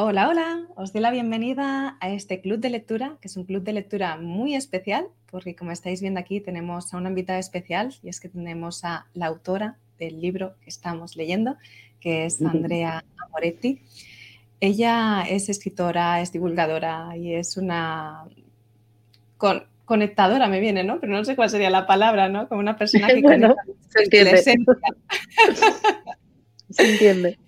Hola, hola, os doy la bienvenida a este club de lectura, que es un club de lectura muy especial, porque como estáis viendo aquí tenemos a una invitada especial y es que tenemos a la autora del libro que estamos leyendo, que es Andrea Amoretti. Ella es escritora, es divulgadora y es una conectadora, me viene, ¿no? Pero no sé cuál sería la palabra, ¿no? Como una persona que conecta se entiende. se entiende.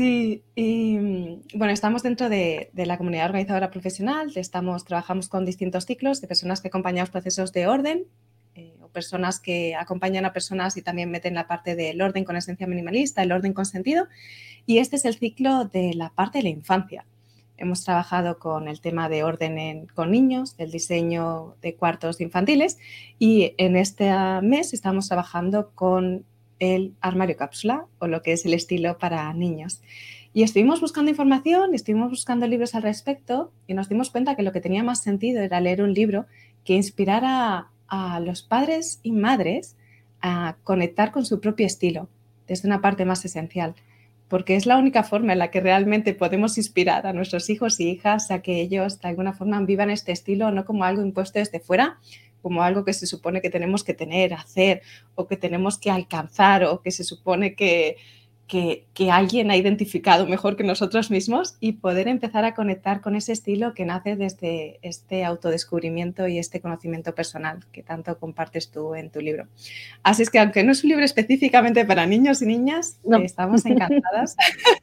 Sí, y mm, bueno, estamos dentro de, la comunidad organizadora profesional, estamos, trabajamos con distintos ciclos de personas que acompañan procesos de orden eh, o personas que acompañan a personas y también meten la parte del orden con esencia minimalista, el orden con sentido. Y este es el ciclo de la parte de la infancia. Hemos trabajado con el tema de orden con niños, el diseño de cuartos infantiles y en este mes estamos trabajando con el armario cápsula o lo que es el estilo para niños. Y estuvimos buscando información, estuvimos buscando libros al respecto y nos dimos cuenta que lo que tenía más sentido era leer un libro que inspirara a los padres y madres a conectar con su propio estilo desde una parte más esencial, porque es la única forma en la que realmente podemos inspirar a nuestros hijos y hijas a que ellos de alguna forma vivan este estilo no como algo impuesto desde fuera, como algo que se supone que tenemos que tener, hacer o que tenemos que alcanzar o que se supone que, que, alguien ha identificado mejor que nosotros mismos y poder empezar a conectar con ese estilo que nace desde este autodescubrimiento y este conocimiento personal que tanto compartes tú en tu libro. Así es que aunque no es un libro específicamente para niños y niñas, estamos encantadas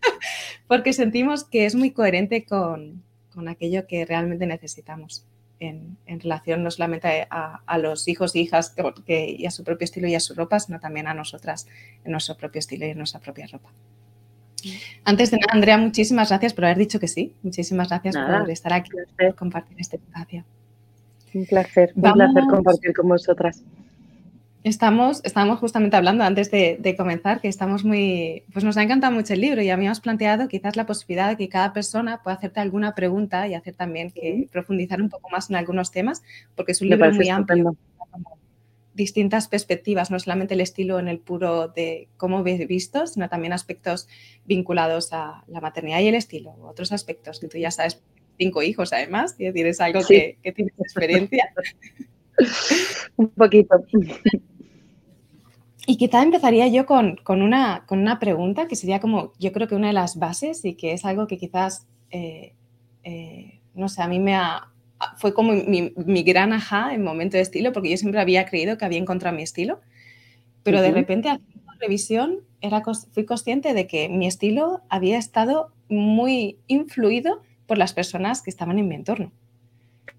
porque sentimos que es muy coherente con, con aquello que realmente necesitamos en, relación no solamente a, los hijos e hijas que, y a su propio estilo y a su ropa, sino también a nosotras en nuestro propio estilo y en nuestra propia ropa. Antes de nada, Andrea, muchísimas gracias por haber dicho que sí. Muchísimas gracias por estar aquí y compartir este espacio. Un placer, un placer compartir con vosotras. Estamos, estamos justamente hablando antes de, comenzar que estamos muy, pues nos ha encantado mucho el libro y habíamos planteado quizás la posibilidad de que cada persona pueda hacerte alguna pregunta y hacer también que profundizar un poco más en algunos temas, porque es un libro muy amplio, distintas perspectivas, no solamente el estilo en el puro de cómo ves visto, sino también aspectos vinculados a la maternidad y el estilo, otros aspectos que tú ya sabes, cinco hijos además, y decir, es algo que, que tienes experiencia. un poquito. Y quizá empezaría yo con, una, con una pregunta que sería como, yo creo que una de las bases y que es algo que quizás, eh, eh, no sé, a mí me ha, fue como mi, gran ajá en momento de estilo, porque yo siempre había creído que había encontrado mi estilo, pero de repente haciendo revisión era, fui consciente de que mi estilo había estado muy influido por las personas que estaban en mi entorno,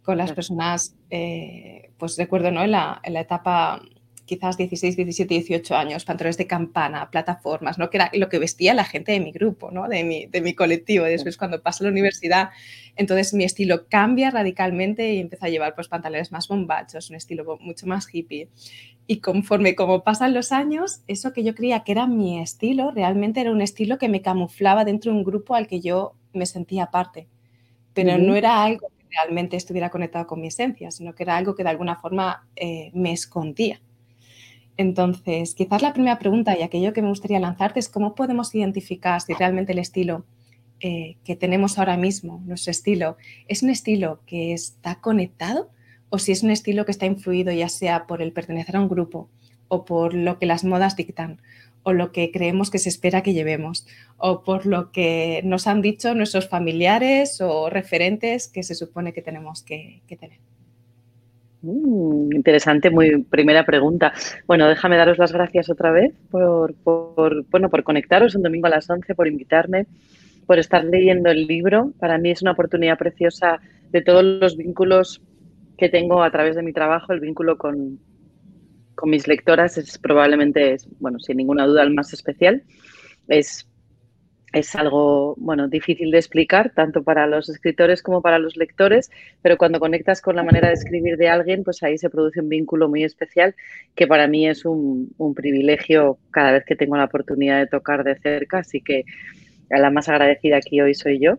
con las personas, eh, pues recuerdo, ¿no? En la, en la etapa quizás 16, 17, 18 años, pantalones de campana, plataformas, ¿no? que era lo que vestía la gente de mi grupo, ¿no? de, mi, de mi colectivo. Después, cuando paso a la universidad, entonces mi estilo cambia radicalmente y empiezo a llevar pues, pantalones más bombachos, un estilo mucho más hippie. Y conforme como pasan los años, eso que yo creía que era mi estilo, realmente era un estilo que me camuflaba dentro de un grupo al que yo me sentía parte. Pero no era algo que realmente estuviera conectado con mi esencia, sino que era algo que de alguna forma eh, me escondía. Entonces, quizás la primera pregunta y aquello que me gustaría lanzarte es cómo podemos identificar si realmente el estilo eh, que tenemos ahora mismo, nuestro estilo, es un estilo que está conectado o si es un estilo que está influido ya sea por el pertenecer a un grupo o por lo que las modas dictan o lo que creemos que se espera que llevemos o por lo que nos han dicho nuestros familiares o referentes que se supone que tenemos que tener. Mm, interesante, muy primera pregunta. Bueno, déjame daros las gracias otra vez por, bueno, por conectaros un domingo a las 11, por invitarme, por estar leyendo el libro. Para mí es una oportunidad preciosa de todos los vínculos que tengo a través de mi trabajo. El vínculo con, con mis lectoras es probablemente, bueno, sin ninguna duda, el más especial. Es es algo, bueno, difícil de explicar, tanto para los escritores como para los lectores, pero cuando conectas con la manera de escribir de alguien, pues ahí se produce un vínculo muy especial que para mí es un, privilegio cada vez que tengo la oportunidad de tocar de cerca, así que la más agradecida aquí hoy soy yo.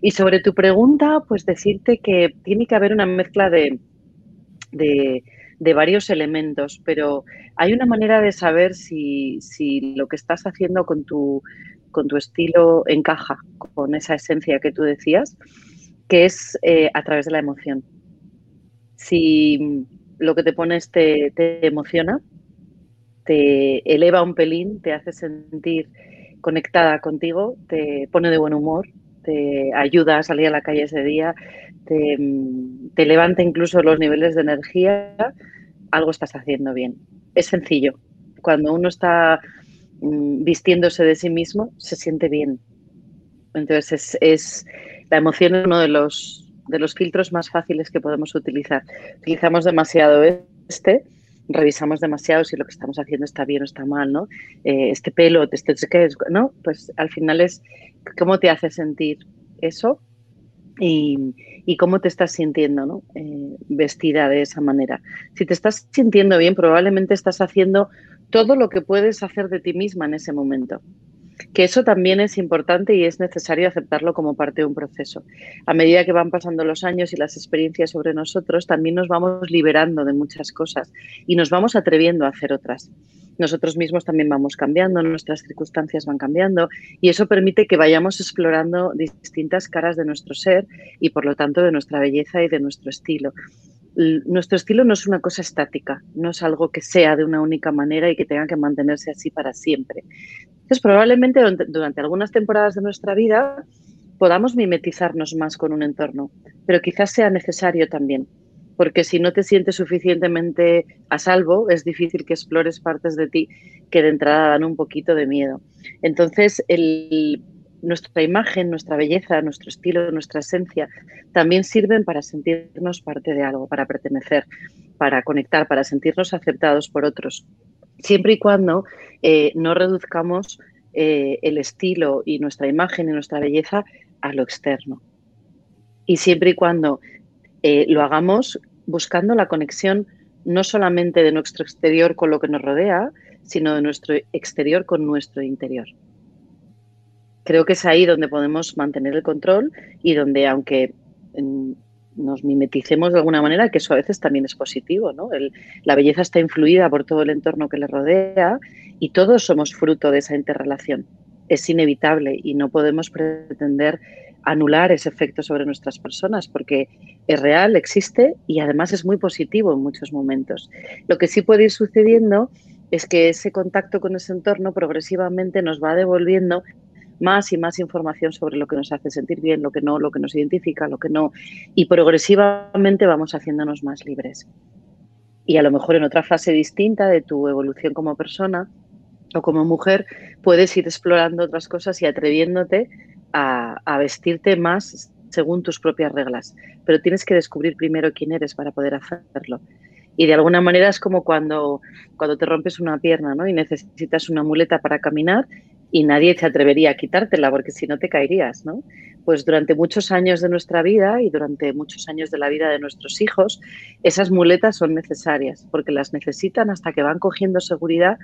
Y sobre tu pregunta, pues decirte que tiene que haber una mezcla de, de, de varios elementos, pero hay una manera de saber si, si lo que estás haciendo con tu con tu estilo encaja con esa esencia que tú decías, que es eh, a través de la emoción. Si lo que te pones te, te emociona, te eleva un pelín, te hace sentir conectada contigo, te pone de buen humor, te ayuda a salir a la calle ese día, te, te, levanta incluso los niveles de energía, algo estás haciendo bien. Es sencillo. Cuando uno está vistiéndose de sí mismo, se siente bien. Entonces, es, la emoción es uno de los, de los filtros más fáciles que podemos utilizar. Utilizamos demasiado este revisamos demasiado si lo que estamos haciendo está bien o está mal, ¿no? Eh, este pelo, este. ¿no? Pues al final es cómo te hace sentir eso y, y cómo te estás sintiendo, ¿no? Eh, vestida de esa manera. Si te estás sintiendo bien, probablemente estás haciendo todo lo que puedes hacer de ti misma en ese momento que eso también es importante y es necesario aceptarlo como parte de un proceso. A medida que van pasando los años y las experiencias sobre nosotros, también nos vamos liberando de muchas cosas y nos vamos atreviendo a hacer otras. Nosotros mismos también vamos cambiando, nuestras circunstancias van cambiando y eso permite que vayamos explorando distintas caras de nuestro ser y por lo tanto de nuestra belleza y de nuestro estilo nuestro estilo no es una cosa estática, no es algo que sea de una única manera y que tenga que mantenerse así para siempre. Entonces, probablemente durante algunas temporadas de nuestra vida podamos mimetizarnos más con un entorno, pero quizás sea necesario también, porque si no te sientes suficientemente a salvo, es difícil que explores partes de ti que de entrada dan un poquito de miedo. Entonces, nuestra imagen, nuestra belleza, nuestro estilo, nuestra esencia, también sirven para sentirnos parte de algo, para pertenecer, para conectar, para sentirnos aceptados por otros siempre y cuando eh, no reduzcamos eh, el estilo y nuestra imagen y nuestra belleza a lo externo. Y siempre y cuando eh, lo hagamos buscando la conexión no solamente de nuestro exterior con lo que nos rodea, sino de nuestro exterior con nuestro interior. Creo que es ahí donde podemos mantener el control y donde, aunque nos mimeticemos de alguna manera, que eso a veces también es positivo, ¿no? la belleza está influida por todo el entorno que le rodea y todos somos fruto de esa interrelación. Es inevitable y no podemos pretender anular ese efecto sobre nuestras personas porque es real, existe y además es muy positivo en muchos momentos. Lo que sí puede ir sucediendo es que ese contacto con ese entorno progresivamente nos va devolviendo más y más información sobre lo que nos hace sentir bien, lo que no, lo que nos identifica, lo que no, y progresivamente vamos haciéndonos más libres. Y a lo mejor en otra fase distinta de tu evolución como persona o como mujer, puedes ir explorando otras cosas y atreviéndote a, vestirte más según tus propias reglas. Pero tienes que descubrir primero quién eres para poder hacerlo. Y de alguna manera es como cuando, cuando te rompes una pierna ¿no? y necesitas una muleta para caminar y nadie se atrevería a quitártela porque si no te caerías, ¿no? Pues durante muchos años de nuestra vida y durante muchos años de la vida de nuestros hijos, esas muletas son necesarias porque las necesitan hasta que van cogiendo seguridad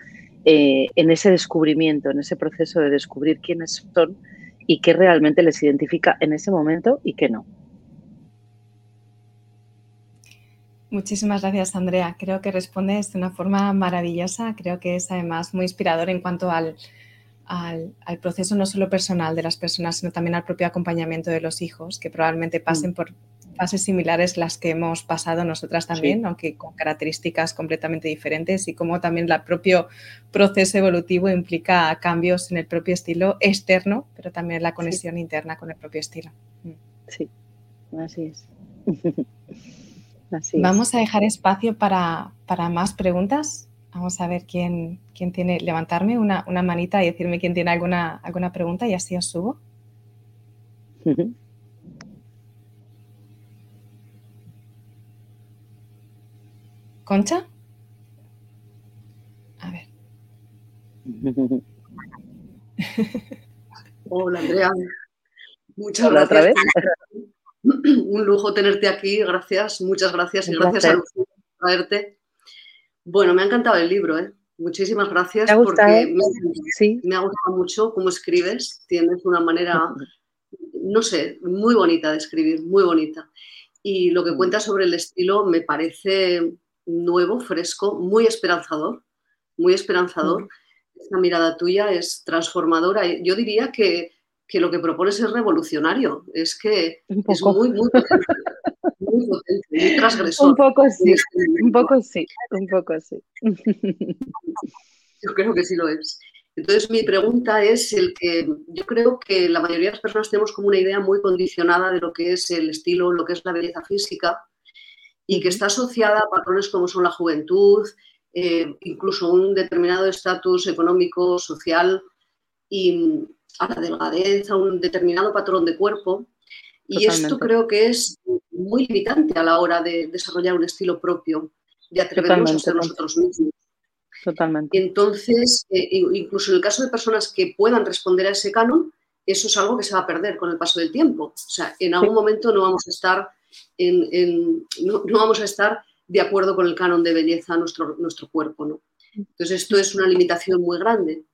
eh, en ese descubrimiento, en ese proceso de descubrir quiénes son y qué realmente les identifica en ese momento y qué no. Muchísimas gracias, Andrea. Creo que respondes de una forma maravillosa. Creo que es además muy inspirador en cuanto al, al, proceso no solo personal de las personas, sino también al propio acompañamiento de los hijos, que probablemente mm. pasen por fases similares las que hemos pasado nosotras también, aunque con características completamente diferentes y como también el propio proceso evolutivo implica cambios en el propio estilo externo, pero también la conexión interna con el propio estilo. Mm. Sí, así es. Vamos a dejar espacio para, para más preguntas. Vamos a ver quién, quién tiene, levantarme una, una, manita y decirme quién tiene alguna, alguna pregunta y así os subo. ¿Concha? A ver. Hola, Andrea. Muchas gracias. Un lujo tenerte aquí, gracias, muchas gracias y gracias a Lucía por traerte. Bueno, me ha encantado el libro, ¿eh? Muchísimas gracias porque me, ha gustado mucho cómo escribes. Tienes una manera, no sé, muy bonita de escribir, muy bonita. Y lo que mm. cuentas sobre el estilo me parece nuevo, fresco, muy esperanzador, muy esperanzador. Esta mirada tuya es transformadora. Yo diría que, lo que propones es revolucionario. Es que es muy, muy potente, muy potente, muy transgresor. Un poco sí, un poco sí, un poco sí. Yo creo que sí lo es. Entonces, mi pregunta es el que yo creo que la mayoría de las personas tenemos como una idea muy condicionada de lo que es el estilo, lo que es la belleza física, y que está asociada a patrones como son la juventud, eh, incluso un determinado estatus económico, social, y a la delgadez, a un determinado patrón de cuerpo. Y esto creo que es muy limitante a la hora de desarrollar un estilo propio, de atrevernos a ser nosotros mismos. Totalmente. Entonces, eh, incluso en el caso de personas que puedan responder a ese canon, eso es algo que se va a perder con el paso del tiempo. O sea, en algún momento no vamos a estar en, no, vamos a estar de acuerdo con el canon de belleza nuestro, nuestro cuerpo. ¿no? Entonces, esto es una limitación muy grande.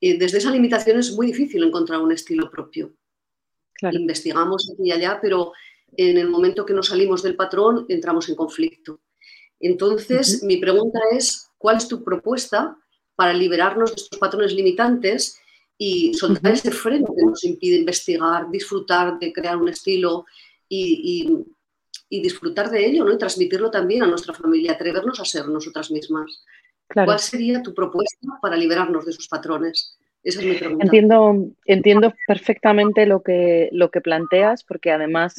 Y desde esa limitación es muy difícil encontrar un estilo propio. Investigamos aquí y allá, pero en el momento que nos salimos del patrón entramos en conflicto. Entonces, mi pregunta es, ¿cuál es tu propuesta para liberarnos de estos patrones limitantes y soltar ese freno que nos impide investigar, disfrutar de crear un estilo y, disfrutar de ello ¿no? y transmitirlo también a nuestra familia, atrevernos a ser nosotras mismas? ¿Cuál sería tu propuesta para liberarnos de esos patrones? Esa es mi pregunta. Entiendo, entiendo perfectamente lo que, lo que planteas, porque además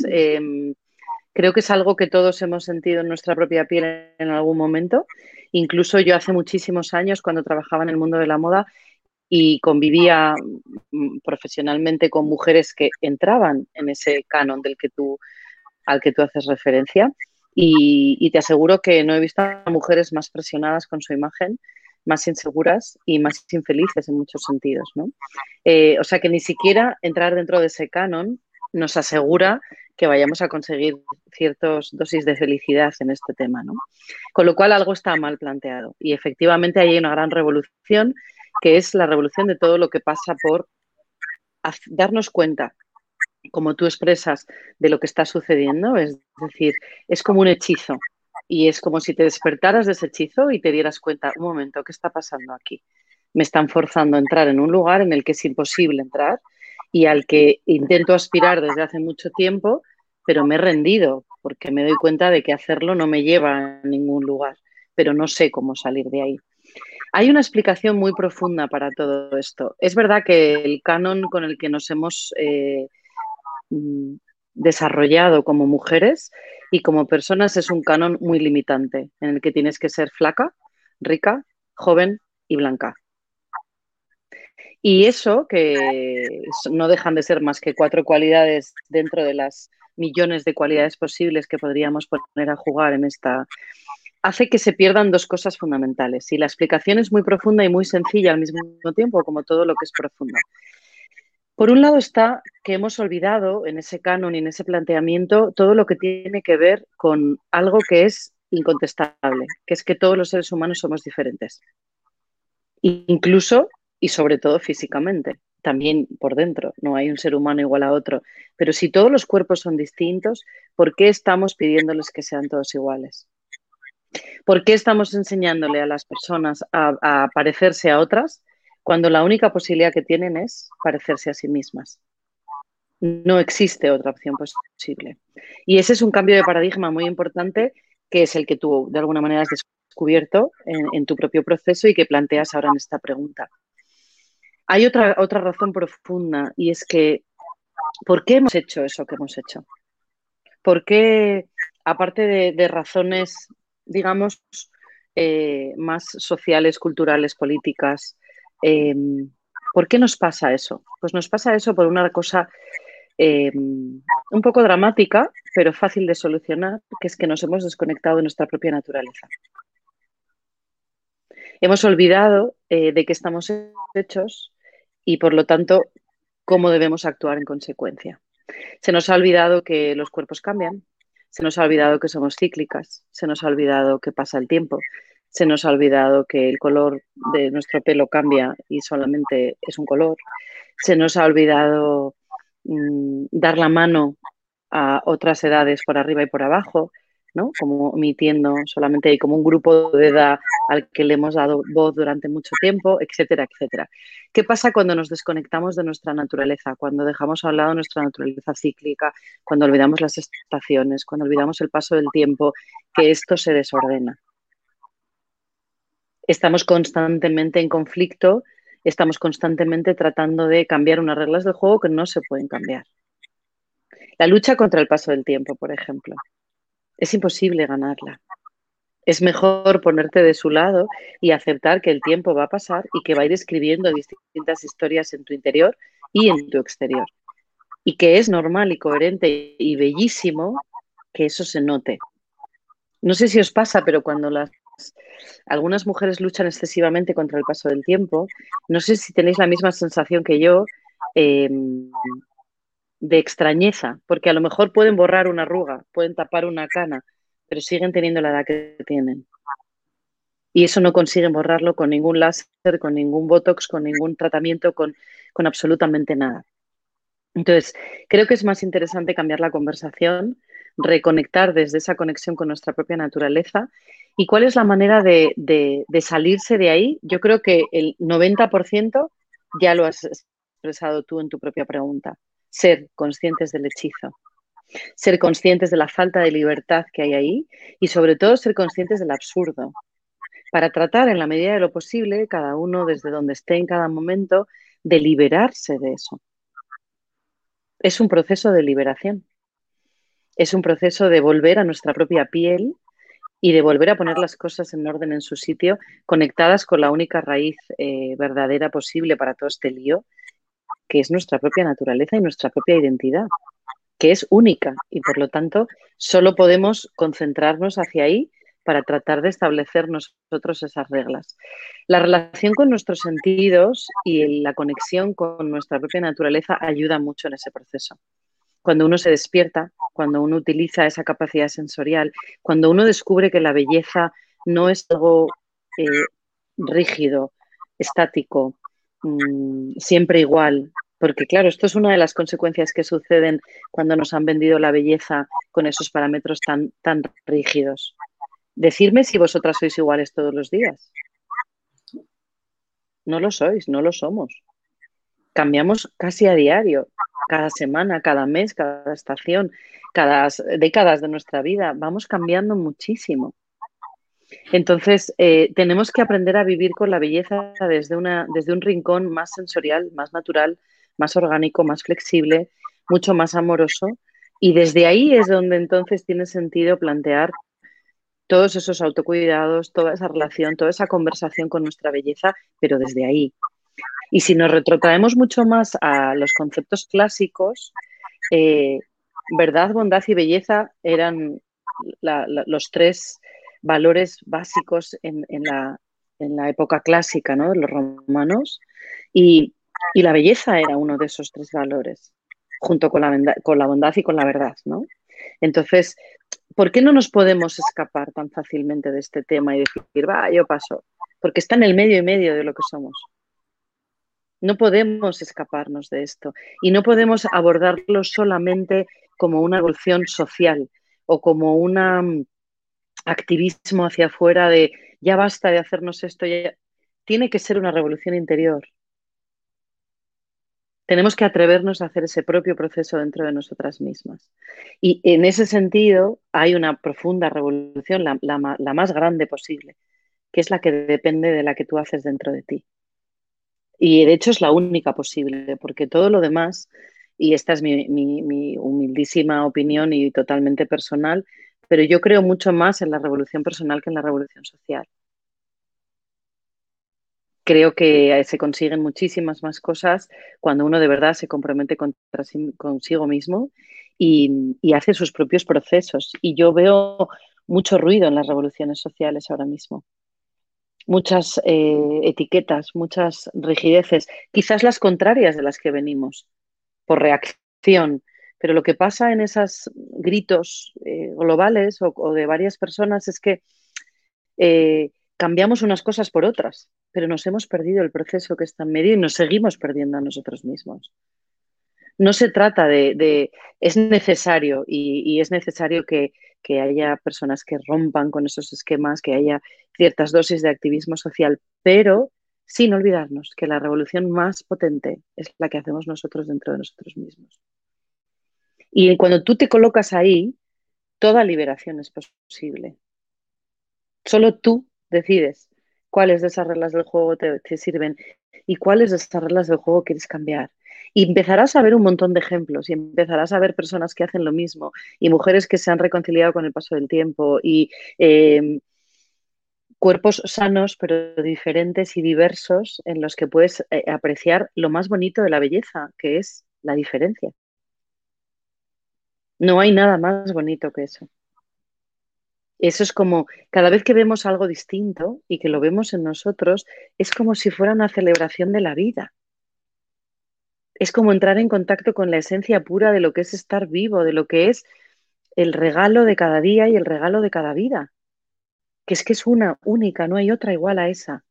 Creo que es algo que todos hemos sentido en nuestra propia piel en algún momento. Incluso yo hace muchísimos años, cuando trabajaba en el mundo de la moda y convivía mm, profesionalmente con mujeres que entraban en ese canon del que tú, al que tú haces referencia. Y, te aseguro que no he visto a mujeres más presionadas con su imagen, más inseguras y más infelices en muchos sentidos. ¿no? Eh, o sea que ni siquiera entrar dentro de ese canon nos asegura que vayamos a conseguir ciertas dosis de felicidad en este tema. ¿no? Con lo cual algo está mal planteado. Y efectivamente hay una gran revolución, que es la revolución de todo lo que pasa por darnos cuenta, como tú expresas, de lo que está sucediendo. Es decir, es como un hechizo. Y es como si te despertaras de ese hechizo y te dieras cuenta, un momento, ¿qué está pasando aquí? Me están forzando a entrar en un lugar en el que es imposible entrar y al que intento aspirar desde hace mucho tiempo, pero me he rendido porque me doy cuenta de que hacerlo no me lleva a ningún lugar, pero no sé cómo salir de ahí. Hay una explicación muy profunda para todo esto. Es verdad que el canon con el que nos hemos eh, mm, desarrollado como mujeres y como personas es un canon muy limitante, en el que tienes que ser flaca, rica, joven y blanca. Y eso, que no dejan de ser más que cuatro cualidades dentro de las millones de cualidades posibles que podríamos poner a jugar en esta, hace que se pierdan dos cosas fundamentales. Y la explicación es muy profunda y muy sencilla al mismo tiempo, como todo lo que es profundo. Por un lado está que hemos olvidado en ese canon y en ese planteamiento todo lo que tiene que ver con algo que es incontestable, que es que todos los seres humanos somos diferentes. Incluso y sobre todo físicamente, también por dentro, no hay un ser humano igual a otro. Pero si todos los cuerpos son distintos, ¿por qué estamos pidiéndoles que sean todos iguales? ¿Por qué estamos enseñándole a las personas a, parecerse a otras cuando la única posibilidad que tienen es parecerse a sí mismas? No existe otra opción posible. Y ese es un cambio de paradigma muy importante que es el que tú de alguna manera has descubierto en tu propio proceso y que planteas ahora en esta pregunta. Hay otra, otra razón profunda y es que, ¿por qué hemos hecho eso que hemos hecho? ¿Por qué, aparte de, razones, digamos, eh, más sociales, culturales, políticas, em, ¿por qué nos pasa eso? Pues nos pasa eso por una cosa em, un poco dramática, pero fácil de solucionar, que es que nos hemos desconectado de nuestra propia naturaleza. Hemos olvidado eh, de que estamos hechos y por lo tanto cómo debemos actuar en consecuencia. Se nos ha olvidado que los cuerpos cambian, se nos ha olvidado que somos cíclicas, se nos ha olvidado que pasa el tiempo, se nos ha olvidado que el color de nuestro pelo cambia y solamente es un color, se nos ha olvidado mm, dar la mano a otras edades por arriba y por abajo, ¿no? Como omitiendo solamente como un grupo de edad al que le hemos dado voz durante mucho tiempo, etcétera, etcétera. ¿Qué pasa cuando nos desconectamos de nuestra naturaleza? Cuando dejamos a un lado nuestra naturaleza cíclica, cuando olvidamos las estaciones, cuando olvidamos el paso del tiempo, que esto se desordena. Estamos constantemente en conflicto, estamos constantemente tratando de cambiar unas reglas del juego que no se pueden cambiar. La lucha contra el paso del tiempo, por ejemplo. Es imposible ganarla. Es mejor ponerte de su lado y aceptar que el tiempo va a pasar y que va a ir escribiendo distintas historias en tu interior y en tu exterior. Y que es normal y coherente y bellísimo que eso se note. No sé si os pasa, pero cuando las algunas mujeres luchan excesivamente contra el paso del tiempo, no sé si tenéis la misma sensación que yo em, de extrañeza, porque a lo mejor pueden borrar una arruga, pueden tapar una cana, pero siguen teniendo la edad que tienen. Y eso no consiguen borrarlo con ningún láser, con ningún botox, con ningún tratamiento, con, con absolutamente nada. Entonces, creo que es más interesante cambiar la conversación, reconectar desde esa conexión con nuestra propia naturaleza. ¿Y cuál es la manera de, de, de salirse de ahí? Yo creo que el 90% ya lo has expresado tú en tu propia pregunta. Ser conscientes del hechizo ser conscientes de la falta de libertad que hay ahí y sobre todo ser conscientes del absurdo, para tratar en la medida de lo posible, cada uno desde donde esté en cada momento, de liberarse de eso. Es un proceso de liberación. Es un proceso de volver a nuestra propia piel y de volver a poner las cosas en orden en su sitio, conectadas con la única raíz eh, verdadera posible para todo este lío, que es nuestra propia naturaleza y nuestra propia identidad que es única y por lo tanto solo podemos concentrarnos hacia ahí para tratar de establecer nosotros esas reglas. La relación con nuestros sentidos y la conexión con nuestra propia naturaleza ayuda mucho en ese proceso. Cuando uno se despierta, cuando uno utiliza esa capacidad sensorial, cuando uno descubre que la belleza no es algo eh, rígido, estático, mm, siempre igual, porque claro, esto es una de las consecuencias que suceden cuando nos han vendido la belleza con esos parámetros tan, tan rígidos. Decirme si vosotras sois iguales todos los días. No lo sois, no lo somos. Cambiamos casi a diario, cada semana, cada mes, cada estación, cada décadas de nuestra vida. Vamos cambiando muchísimo. Entonces, eh, tenemos que aprender a vivir con la belleza desde, una, desde un rincón más sensorial, más natural, más orgánico, más flexible, mucho más amoroso. Y desde ahí es donde entonces tiene sentido plantear todos esos autocuidados, toda esa relación, toda esa conversación con nuestra belleza, pero desde ahí. Y si nos retrotraemos mucho más a los conceptos clásicos, eh, verdad, bondad y belleza eran los tres valores básicos en, la, en, la, época clásica, ¿no? Los romanos. Y, y la belleza era uno de esos tres valores, junto con la, con la bondad y con la verdad, ¿no? Entonces, ¿por qué no nos podemos escapar tan fácilmente de este tema y decir, va, yo paso? Porque está en el medio y medio de lo que somos. No podemos escaparnos de esto y no podemos abordarlo solamente como una evolución social o como un mm, activismo hacia afuera de ya basta de hacernos esto. Tiene que ser una revolución interior tenemos que atrevernos a hacer ese propio proceso dentro de nosotras mismas. Y en ese sentido hay una profunda revolución, la, más grande posible, que es la que depende de la que tú haces dentro de ti. Y de hecho es la única posible, porque todo lo demás, y esta es mi, mi humildísima opinión y totalmente personal, pero yo creo mucho más en la revolución personal que en la revolución social creo que se consiguen muchísimas más cosas cuando uno de verdad se compromete consigo mismo y, hace sus propios procesos. Y yo veo mucho ruido en las revoluciones sociales ahora mismo. Muchas eh, etiquetas, muchas rigideces, quizás las contrarias de las que venimos, por reacción. Pero lo que pasa en esos gritos eh, globales o, de varias personas es que eh, cambiamos unas cosas por otras pero nos hemos perdido el proceso que está en medio y nos seguimos perdiendo a nosotros mismos. no se trata de, es necesario y, es necesario que, que, haya personas que rompan con esos esquemas, que haya ciertas dosis de activismo social, pero sin olvidarnos que la revolución más potente es la que hacemos nosotros dentro de nosotros mismos. Y cuando tú te colocas ahí, toda liberación es posible. Solo tú decides cuáles de esas reglas del juego te, sirven y cuáles de esas reglas del juego quieres cambiar. Y empezarás a ver un montón de ejemplos y empezarás a ver personas que hacen lo mismo y mujeres que se han reconciliado con el paso del tiempo y em, cuerpos sanos pero diferentes y diversos en los que puedes eh, apreciar lo más bonito de la belleza, que es la diferencia. No hay nada más bonito que eso. Eso es como, cada vez que vemos algo distinto y que lo vemos en nosotros, es como si fuera una celebración de la vida es como entrar en contacto con la esencia pura de lo que es estar vivo, de lo que es el regalo de cada día y el regalo de cada vida. Que es que es una única, no hay otra igual a esa.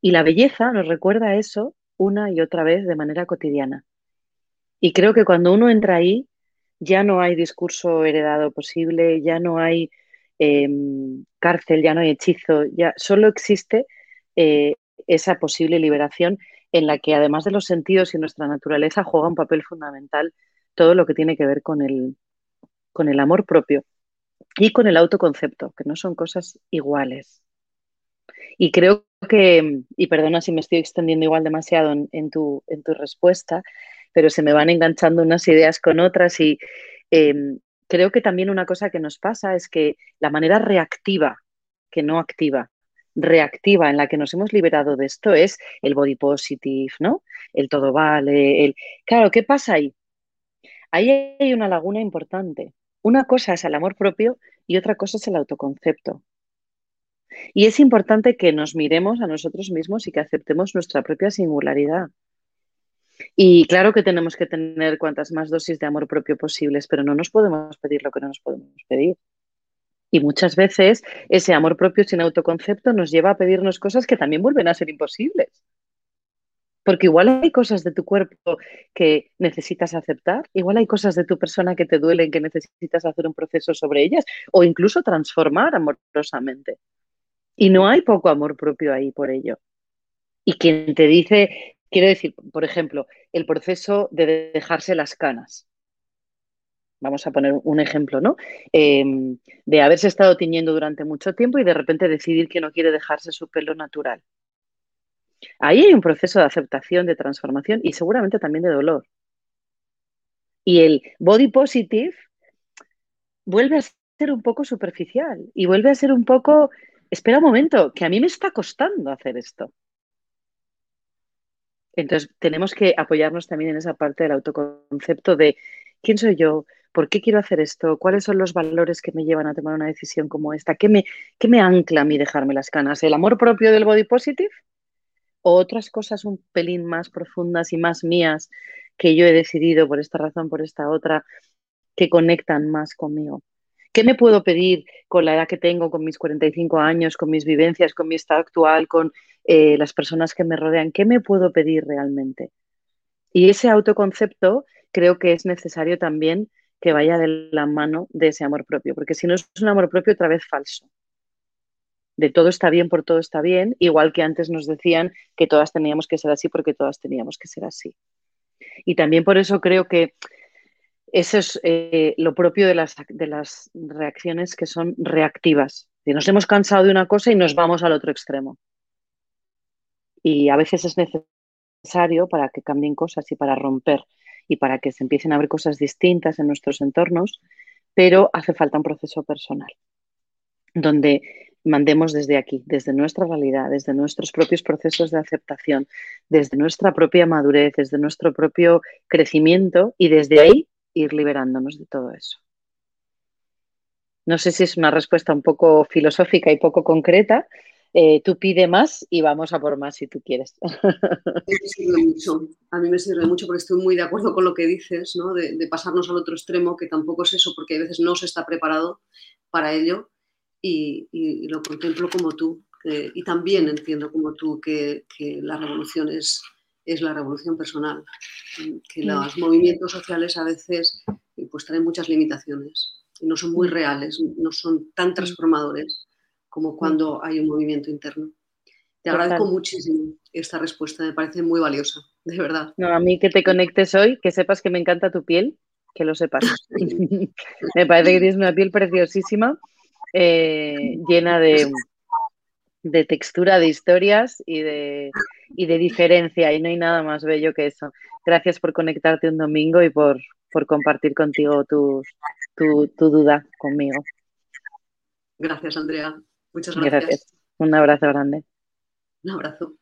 Y la belleza nos recuerda eso una y otra vez de manera cotidiana. Y creo que cuando uno entra ahí, ya no hay discurso heredado posible, ya no hay em, cárcel, ya no hay hechizo, ya solo existe eh, esa posible liberación en la que además de los sentidos y nuestra naturaleza juega un papel fundamental todo lo que tiene que ver con el, con el amor propio y con el autoconcepto, que no son cosas iguales. Y creo que, y perdona si me estoy extendiendo igual demasiado en, tu, en tu, respuesta, pero se me van enganchando unas ideas con otras y em, creo que también una cosa que nos pasa es que la manera reactiva, que no activa, reactiva en la que nos hemos liberado de esto es el body positive, ¿no? El todo vale, el... Claro, ¿qué pasa ahí? Ahí hay una laguna importante. Una cosa es el amor propio y otra cosa es el autoconcepto. Y es importante que nos miremos a nosotros mismos y que aceptemos nuestra propia singularidad. Y claro que tenemos que tener cuantas más dosis de amor propio posibles, pero no nos podemos pedir lo que no nos podemos pedir. Y muchas veces ese amor propio sin autoconcepto nos lleva a pedirnos cosas que también vuelven a ser imposibles. Porque igual hay cosas de tu cuerpo que necesitas aceptar, igual hay cosas de tu persona que te duelen, que necesitas hacer un proceso sobre ellas o incluso transformar amorosamente. Y no hay poco amor propio ahí por ello. Y quien te dice, quiero decir, por ejemplo, el proceso de dejarse las canas vamos a poner un ejemplo, ¿no? Em, de haberse estado tiñendo durante mucho tiempo y de repente decidir que no quiere dejarse su pelo natural. Ahí hay un proceso de aceptación, de transformación y seguramente también de dolor. Y el body positive vuelve a ser un poco superficial y vuelve a ser un poco, espera un momento, que a mí me está costando hacer esto. Entonces tenemos que apoyarnos también en esa parte del autoconcepto de quién soy yo, ¿Por qué quiero hacer esto? ¿Cuáles son los valores que me llevan a tomar una decisión como esta? ¿Qué me, me ancla a mí dejarme las canas? ¿El amor propio del body positive? ¿O otras cosas un pelín más profundas y más mías que yo he decidido por esta razón, por esta otra, que conectan más conmigo? ¿Qué me puedo pedir con la edad que tengo, con mis 45 años, con mis vivencias, con mi estado actual, con eh, las personas que me rodean? ¿Qué me puedo pedir realmente? Y ese autoconcepto creo que es necesario también que vaya de la mano de ese amor propio, porque si no es un amor propio otra vez falso. De todo está bien por todo está bien, igual que antes nos decían que todas teníamos que ser así porque todas teníamos que ser así. Y también por eso creo que eso es eh, lo propio de las, de las reacciones que son reactivas. Nos hemos cansado de una cosa y nos vamos al otro extremo. Y a veces es necesario para que cambien cosas y para romper y para que se empiecen a ver cosas distintas en nuestros entornos, pero hace falta un proceso personal, donde mandemos desde aquí, desde nuestra realidad, desde nuestros propios procesos de aceptación, desde nuestra propia madurez, desde nuestro propio crecimiento y desde ahí ir liberándonos de todo eso. No sé si es una respuesta un poco filosófica y poco concreta, eh, tú pide más y vamos a por más si tú quieres. A mí me sirve mucho porque estoy muy de acuerdo con lo que dices, ¿no? de, pasarnos al otro extremo, que tampoco es eso, porque a veces no se está preparado para ello y, lo contemplo como tú. y también entiendo como tú que, la revolución es, es la revolución personal, que mm. los movimientos sociales a veces pues traen muchas limitaciones y no son muy mm. reales, no son tan mm. transformadores como cuando hay un movimiento interno. Te agradezco muchísimo esta respuesta, me parece muy valiosa, de verdad. No, a mí que te conectes hoy, que sepas que me encanta tu piel, que lo sepas. me parece que tienes una piel preciosísima, eh, llena de, de textura, de historias y de, y de diferencia, y no hay nada más bello que eso. Gracias por conectarte un domingo y por, por compartir contigo tu, tu, duda conmigo. Gracias, Andrea. Muchas gracias. Un abrazo grande. Un abrazo.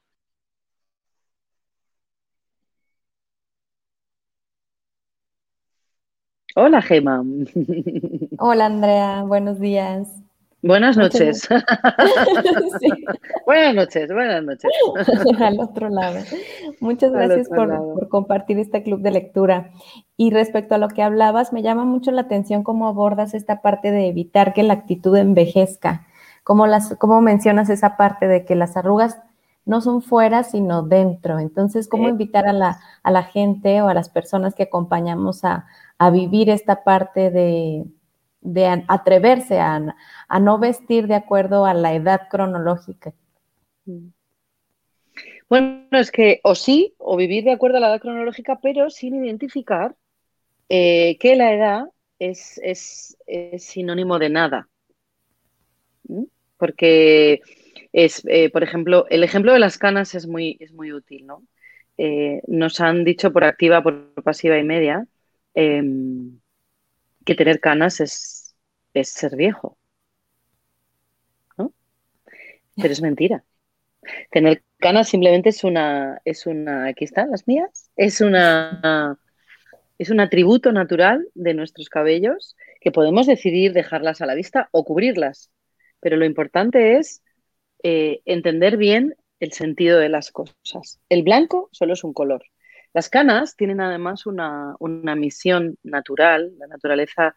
Hola, Gema. Hola, Andrea. Buenos días. Buenas noches. Buenas noches, buenas noches. Al otro lado. Muchas gracias por, compartir este club de lectura. Y respecto a lo que hablabas, me llama mucho la atención cómo abordas esta parte de evitar que la actitud envejezca. Cómo, las, cómo mencionas esa parte de que las arrugas no son fuera, sino dentro. Entonces, ¿cómo invitar a la, a la, gente o a las personas que acompañamos a, vivir esta parte de, atreverse a, a, no vestir de acuerdo a la edad cronológica? Bueno, es que o sí, o vivir de acuerdo a la edad cronológica, pero sin identificar eh, que la edad es, es, sinónimo de nada. Porque es, eh, por ejemplo, el ejemplo de las canas es muy, es muy útil, ¿no? Eh, nos han dicho por activa, por pasiva y media em, que tener canas es, es ser viejo. ¿no? Pero es mentira. Tener canas simplemente es una, es una, aquí están las mías, es una, es un atributo natural de nuestros cabellos que podemos decidir dejarlas a la vista o cubrirlas. Pero lo importante es eh, entender bien el sentido de las cosas. El blanco solo es un color. Las canas tienen además una, una misión natural. La naturaleza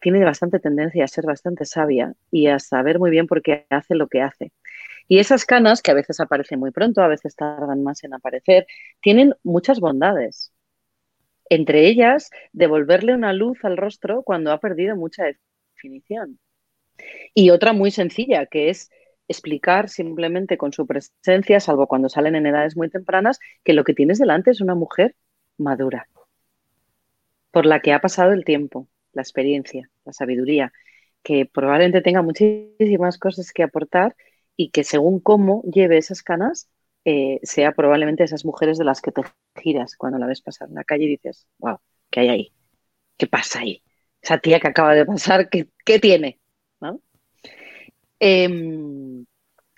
tiene bastante tendencia a ser bastante sabia y a saber muy bien por qué hace lo que hace. Y esas canas, que a veces aparecen muy pronto, a veces tardan más en aparecer, tienen muchas bondades. Entre ellas, devolverle una luz al rostro cuando ha perdido mucha definición. Y otra muy sencilla, que es explicar simplemente con su presencia, salvo cuando salen en edades muy tempranas, que lo que tienes delante es una mujer madura, por la que ha pasado el tiempo, la experiencia, la sabiduría, que probablemente tenga muchísimas cosas que aportar y que según cómo lleve esas canas, eh, sea probablemente esas mujeres de las que te giras cuando la ves pasar en la calle y dices, wow, ¿qué hay ahí? ¿Qué pasa ahí? Esa tía que acaba de pasar, ¿qué, tiene? Em,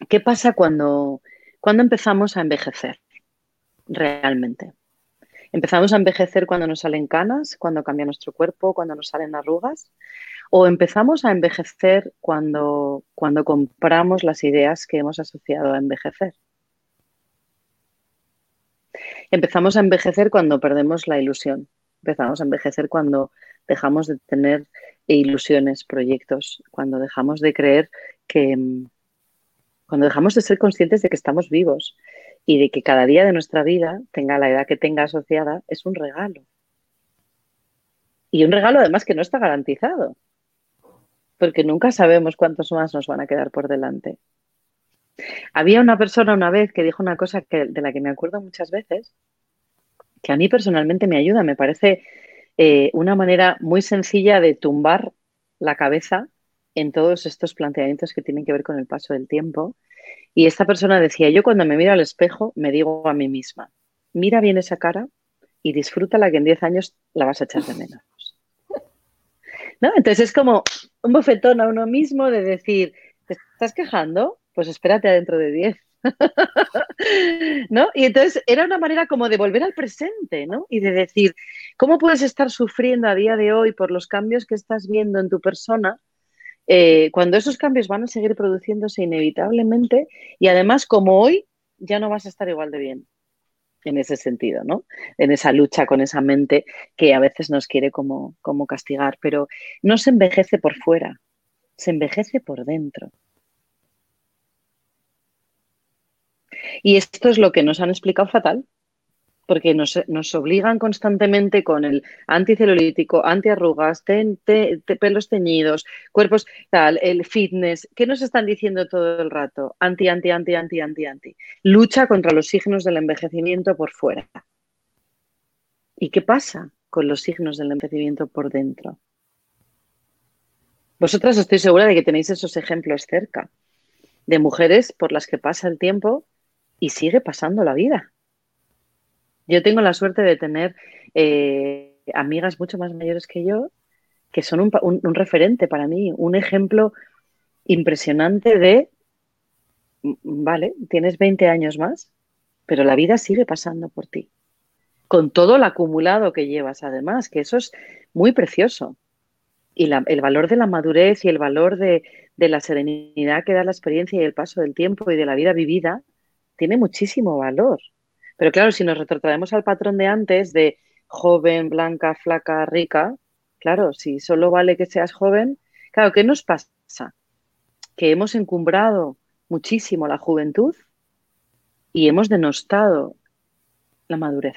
¿Qué pasa cuando, cuando empezamos a envejecer realmente? ¿Empezamos a envejecer cuando nos salen canas, cuando cambia nuestro cuerpo, cuando nos salen arrugas? ¿O empezamos a envejecer cuando, cuando compramos las ideas que hemos asociado a envejecer? Empezamos a envejecer cuando perdemos la ilusión. Empezamos a envejecer cuando dejamos de tener ilusiones, proyectos, cuando dejamos de creer que, cuando dejamos de ser conscientes de que estamos vivos y de que cada día de nuestra vida, tenga la edad que tenga asociada, es un regalo. Y un regalo además que no está garantizado, porque nunca sabemos cuántos más nos van a quedar por delante. Había una persona una vez que dijo una cosa que, de la que me acuerdo muchas veces, que a mí personalmente me ayuda, me parece eh, una manera muy sencilla de tumbar la cabeza en todos estos planteamientos que tienen que ver con el paso del tiempo. Y esta persona decía, yo cuando me miro al espejo me digo a mí misma, mira bien esa cara y disfruta la que en 10 años la vas a echar de menos. ¿No? Entonces es como un bofetón a uno mismo de decir, ¿te estás quejando? Pues espérate adentro de 10. ¿No? Y entonces era una manera como de volver al presente, ¿no? Y de decir, ¿cómo puedes estar sufriendo a día de hoy por los cambios que estás viendo en tu persona? Eh, cuando esos cambios van a seguir produciéndose inevitablemente y además como hoy ya no vas a estar igual de bien en ese sentido, ¿no? En esa lucha con esa mente que a veces nos quiere como, como castigar, pero no se envejece por fuera, se envejece por dentro. Y esto es lo que nos han explicado fatal. porque nos, obligan constantemente con el anticelulítico, antiarrugas, pelos teñidos, cuerpos tal, el fitness. ¿Qué nos están diciendo todo el rato? Anti, anti, anti, anti, anti, anti. Lucha contra los signos del envejecimiento por fuera. ¿Y qué pasa con los signos del envejecimiento por dentro? Vosotras estoy segura de que tenéis esos ejemplos cerca, de mujeres por las que pasa el tiempo y sigue pasando la vida yo tengo la suerte de tener eh, amigas mucho más mayores que yo que son un, referente para mí, un ejemplo impresionante de, vale, tienes 20 años más, pero la vida sigue pasando por ti. Con todo el acumulado que llevas, además, que eso es muy precioso. Y el valor de la madurez y el valor de la serenidad que da la experiencia y el paso del tiempo y de la vida vivida tiene muchísimo valor. Pero claro, si nos retrotraemos al patrón de antes, de joven, blanca, flaca, rica, claro, si solo vale que seas joven, claro, ¿qué nos pasa? Que hemos encumbrado muchísimo la juventud y hemos denostado la madurez.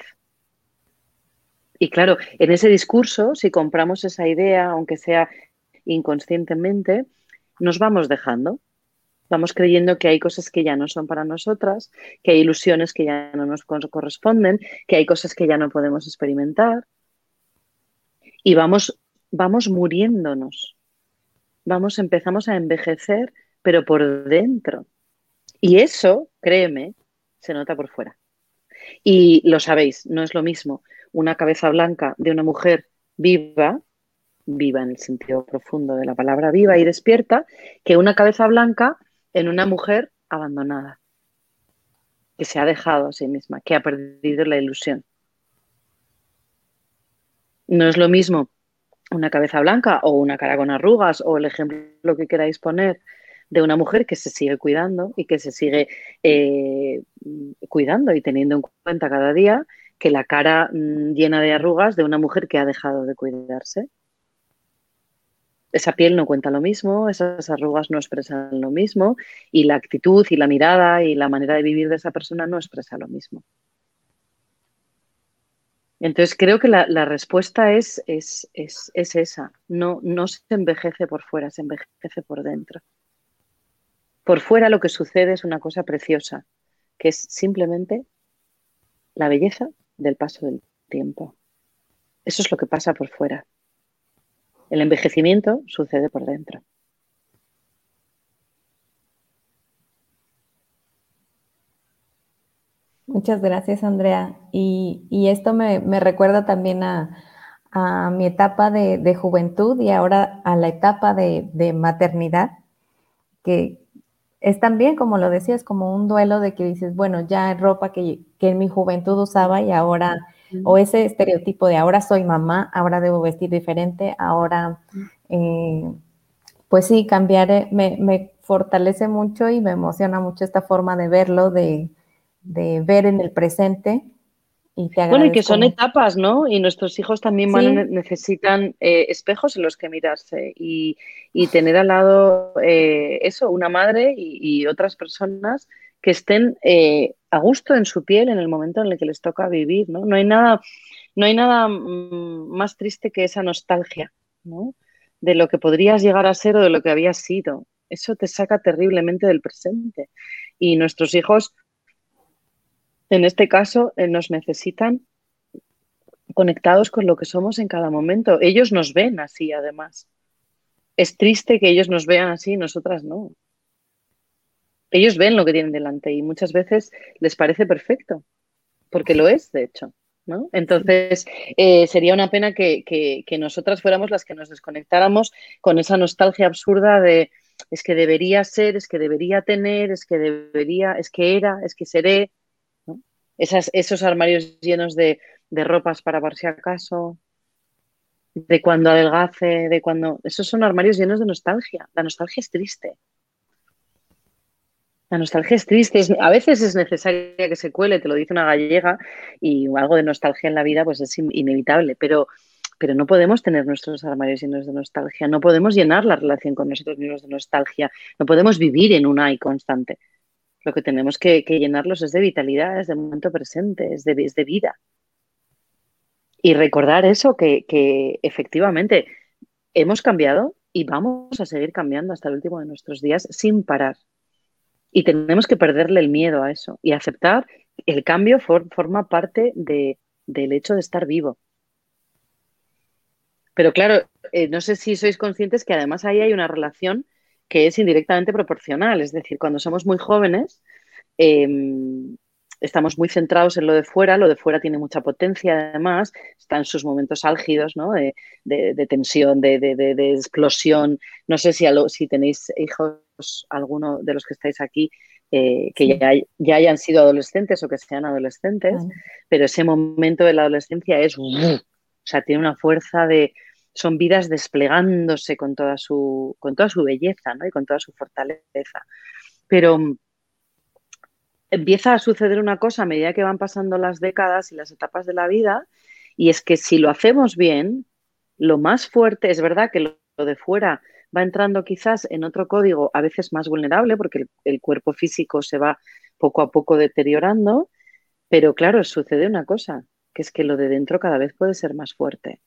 Y claro, en ese discurso, si compramos esa idea, aunque sea inconscientemente, nos vamos dejando. Vamos creyendo que hay cosas que ya no son para nosotras, que hay ilusiones que ya no nos corresponden, que hay cosas que ya no podemos experimentar. Y vamos, vamos muriéndonos. Vamos, empezamos a envejecer, pero por dentro. Y eso, créeme, se nota por fuera. Y lo sabéis, no es lo mismo una cabeza blanca de una mujer viva, viva en el sentido profundo de la palabra viva y despierta, que una cabeza blanca en una mujer abandonada, que se ha dejado a sí misma, que ha perdido la ilusión. No es lo mismo una cabeza blanca o una cara con arrugas o el ejemplo que queráis poner de una mujer que se sigue cuidando y que se sigue eh, cuidando y teniendo en cuenta cada día que la cara mm, llena de arrugas de una mujer que ha dejado de cuidarse esa piel no cuenta lo mismo, esas arrugas no expresan lo mismo y la actitud y la mirada y la manera de vivir de esa persona no expresa lo mismo. Entonces creo que la, respuesta es, es, esa, no, no se envejece por fuera, se envejece por dentro. Por fuera lo que sucede es una cosa preciosa, que es simplemente la belleza del paso del tiempo. Eso es lo que pasa por fuera. El envejecimiento sucede por dentro. Muchas gracias, Andrea. Y, esto me, recuerda también a, mi etapa de, juventud y ahora a la etapa de, maternidad, que es también, como lo decías, como un duelo de que dices, bueno, ya ropa que, que en mi juventud usaba y ahora o ese estereotipo de ahora soy mamá, ahora debo vestir diferente, ahora, eh, pues sí, cambiar eh, me, fortalece mucho y me emociona mucho esta forma de verlo, de, ver en el presente. Y te bueno, y que son etapas, ¿no? Y nuestros hijos también necesitan eh, espejos en los que mirarse y, tener al lado eso, una madre y, otras personas que estén a gusto en su piel en el momento en el que les toca vivir, ¿no? No hay nada, no hay nada mm, más triste que esa nostalgia, ¿no? De lo que podrías llegar a ser o de lo que habías sido. Eso te saca terriblemente del presente. Y nuestros hijos, en este caso, eh, nos necesitan conectados con lo que somos en cada momento. Ellos nos ven así, además. Es triste que ellos nos vean así, nosotras no ellos ven lo que tienen delante y muchas veces les parece perfecto, porque lo es, de hecho. ¿no? Entonces, eh, sería una pena que, que, nosotras fuéramos las que nos desconectáramos con esa nostalgia absurda de es que debería ser, es que debería tener, es que debería, es que era, es que seré. Esas, esos armarios llenos de, de ropas para por si acaso, de cuando adelgace, de cuando... Esos son armarios llenos de nostalgia. La nostalgia es triste. La nostalgia es triste, a veces es necesaria que se cuele, te lo dice una gallega, y algo de nostalgia en la vida pues es inevitable, pero, pero no podemos tener nuestros armarios llenos de nostalgia, no podemos llenar la relación con nosotros mismos de nostalgia, no podemos vivir en un hay constante. Lo que tenemos que, llenarlos es de vitalidad, es de momento presente, es de, de vida. Y recordar eso, que, que efectivamente hemos cambiado y vamos a seguir cambiando hasta el último de nuestros días sin parar. Y tenemos que perderle el miedo a eso y aceptar el cambio forma parte de, del hecho de estar vivo. Pero claro, eh, no sé si sois conscientes que además ahí hay una relación que es indirectamente proporcional. Es decir, cuando somos muy jóvenes, em, estamos muy centrados en lo de fuera, lo de fuera tiene mucha potencia además, está en sus momentos álgidos, ¿no? de, tensión, de, explosión. No sé si, si tenéis hijos, alguno de los que estáis aquí, eh, que ya, ya, hayan sido adolescentes o que sean adolescentes, pero ese momento de la adolescencia es, o sea, tiene una fuerza de, son vidas desplegándose con toda su, con toda su belleza ¿no? y con toda su fortaleza. Pero mm, empieza a suceder una cosa a medida que van pasando las décadas y las etapas de la vida, y es que si lo hacemos bien, lo más fuerte, es verdad que lo, de fuera va entrando quizás en otro código a veces más vulnerable porque el, cuerpo físico se va poco a poco deteriorando, pero claro, sucede una cosa, que es que lo de dentro cada vez puede ser más fuerte.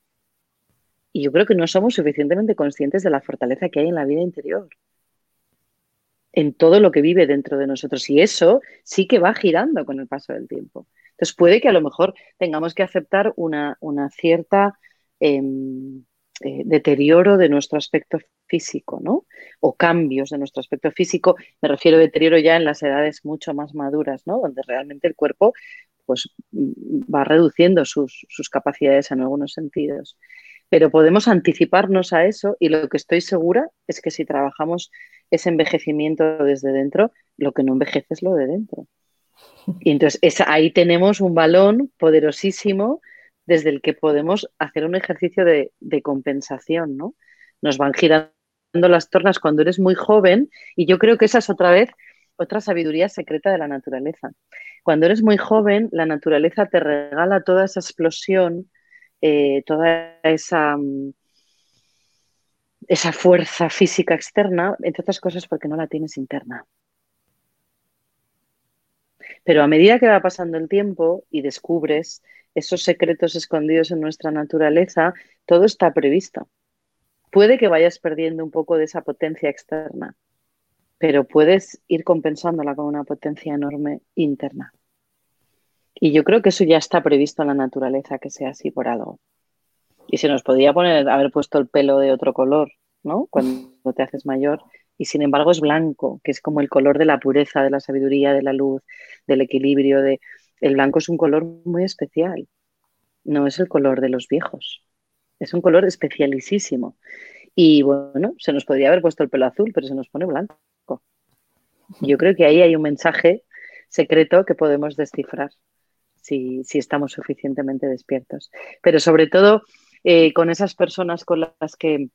Y yo creo que no somos suficientemente conscientes de la fortaleza que hay en la vida interior, en todo lo que vive dentro de nosotros. Y eso sí que va girando con el paso del tiempo. Entonces puede que a lo mejor tengamos que aceptar una, cierta em, eh, deterioro de nuestro aspecto físico, ¿no? O cambios de nuestro aspecto físico. Me refiero a deterioro ya en las edades mucho más maduras, ¿no? Donde realmente el cuerpo pues, va reduciendo sus, sus capacidades en algunos sentidos pero podemos anticiparnos a eso y lo que estoy segura es que si trabajamos ese envejecimiento desde dentro, lo que no envejece es lo de dentro. Y entonces ahí tenemos un balón poderosísimo desde el que podemos hacer un ejercicio de, compensación, ¿no? Nos van girando las tornas cuando eres muy joven y yo creo que esa es otra vez otra sabiduría secreta de la naturaleza. Cuando eres muy joven, la naturaleza te regala toda esa explosión, eh, toda esa, mm, esa fuerza física externa, entre otras cosas porque no la tienes interna. Pero a medida que va pasando el tiempo y descubres esos secretos escondidos en nuestra naturaleza, todo está previsto. Puede que vayas perdiendo un poco de esa potencia externa, pero puedes ir compensándola con una potencia enorme interna. Y yo creo que eso ya está previsto en la naturaleza, que sea así por algo. Y se nos podría poner, haber puesto el pelo de otro color, ¿no? Cuando te haces mayor. Y sin embargo es blanco, que es como el color de la pureza, de la sabiduría, de la luz, del equilibrio. De... El blanco es un color muy especial. No es el color de los viejos. Es un color especialísimo. Y bueno, se nos podría haber puesto el pelo azul, pero se nos pone blanco. Yo creo que ahí hay un mensaje secreto que podemos descifrar si, estamos suficientemente despiertos. Pero sobre todo eh, con esas personas con las que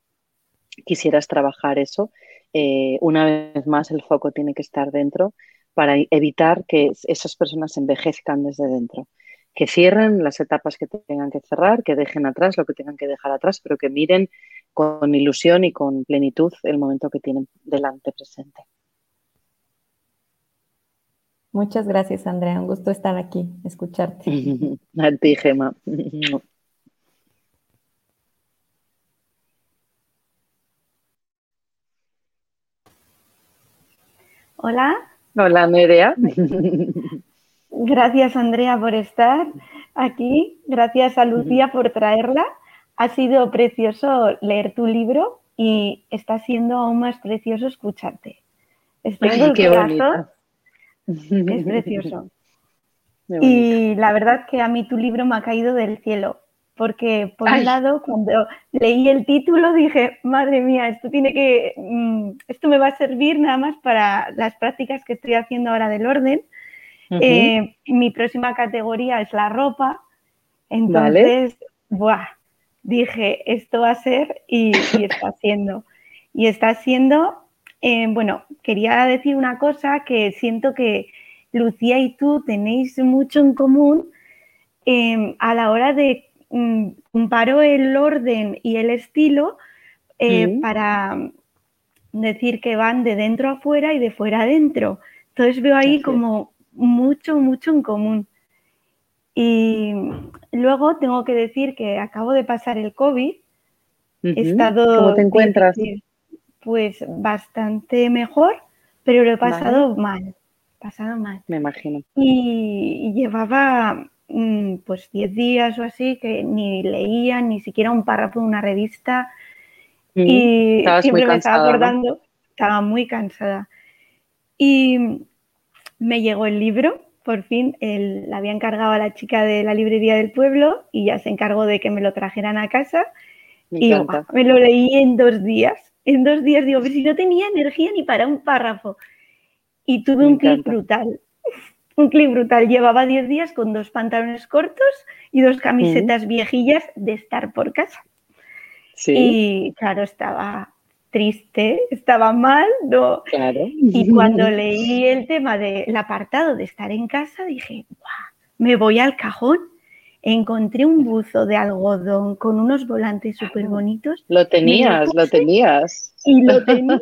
quisieras trabajar eso, eh, una vez más el foco tiene que estar dentro para evitar que esas personas envejezcan desde dentro, que cierren las etapas que tengan que cerrar, que dejen atrás lo que tengan que dejar atrás, pero que miren con ilusión y con plenitud el momento que tienen delante presente. Muchas gracias, Andrea. Un gusto estar aquí, escucharte. A ti, Gema. Hola. Hola, Nerea. Gracias, Andrea, por estar aquí. Gracias a Lucía por traerla. Ha sido precioso leer tu libro y está siendo aún más precioso escucharte. Estoy Ay, qué bonito. Es precioso. Y la verdad que a mí tu libro me ha caído del cielo, porque por un lado, cuando leí el título dije, madre mía, esto tiene que, mm, esto me va a servir nada más para las prácticas que estoy haciendo ahora del orden. Eh, mi próxima categoría es la ropa, entonces, dije, esto va a ser y, y está siendo. Y está siendo eh, bueno, quería decir una cosa que siento que Lucía y tú tenéis mucho en común em, a la hora de comparo el orden y el estilo eh, para decir que van de dentro a fuera y de fuera a dentro. Entonces veo ahí como mucho, mucho en común. Y luego tengo que decir que acabo de pasar el COVID. He estado. ¿Cómo te encuentras? Pues bastante mejor, pero lo he pasado mal. Pasado mal. Me imagino. Y, llevaba mm, pues 10 días o así que ni leía ni siquiera un párrafo de una revista. Y siempre me estaba acordando, estaba muy cansada. Y me llegó el libro, por fin, el, la había encargado a la chica de la librería del pueblo y ya se encargó de que me lo trajeran a casa. y me lo leí en dos días. En dos días digo, pero si no tenía energía ni para un párrafo. Y tuve un clip brutal. Un clip brutal. Llevaba 10 días con dos pantalones cortos y dos camisetas viejillas de estar por casa. Sí. Y claro, estaba triste, estaba mal, ¿no? Claro. Y cuando leí el tema del apartado de estar en casa, dije, me voy al cajón. Encontré un buzo de algodón con unos volantes súper bonitos. Lo tenías, lo, tenías. Y lo tenía.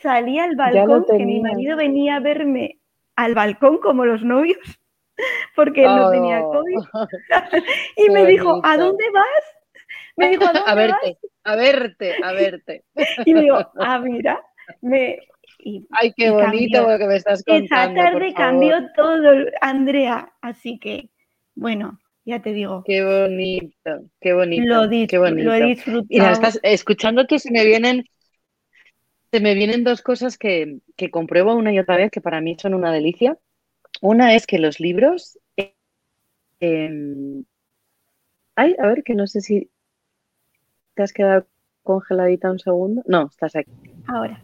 Salí al balcón, que mi marido venía a verme al balcón como los novios, porque él no tenía oh. COVID. y me dijo, ¿a dónde vas? Me dijo, ¿a, verte, a verte, a verte. Y me digo, ah, mira, me... Ay, qué bonito lo que me estás contando. Esa tarde cambió todo, Andrea, así que, bueno, ya te digo. Qué bonito, qué bonito. Lo, qué bonito. lo he disfrutado. Mira, estás, escuchándote se me vienen, se me vienen dos cosas que, que compruebo una y otra vez que para mí son una delicia. Una es que los libros... Eh, ay, a ver, que no sé si ¿Te has quedado congeladita un segundo? No, estás aquí. Ahora.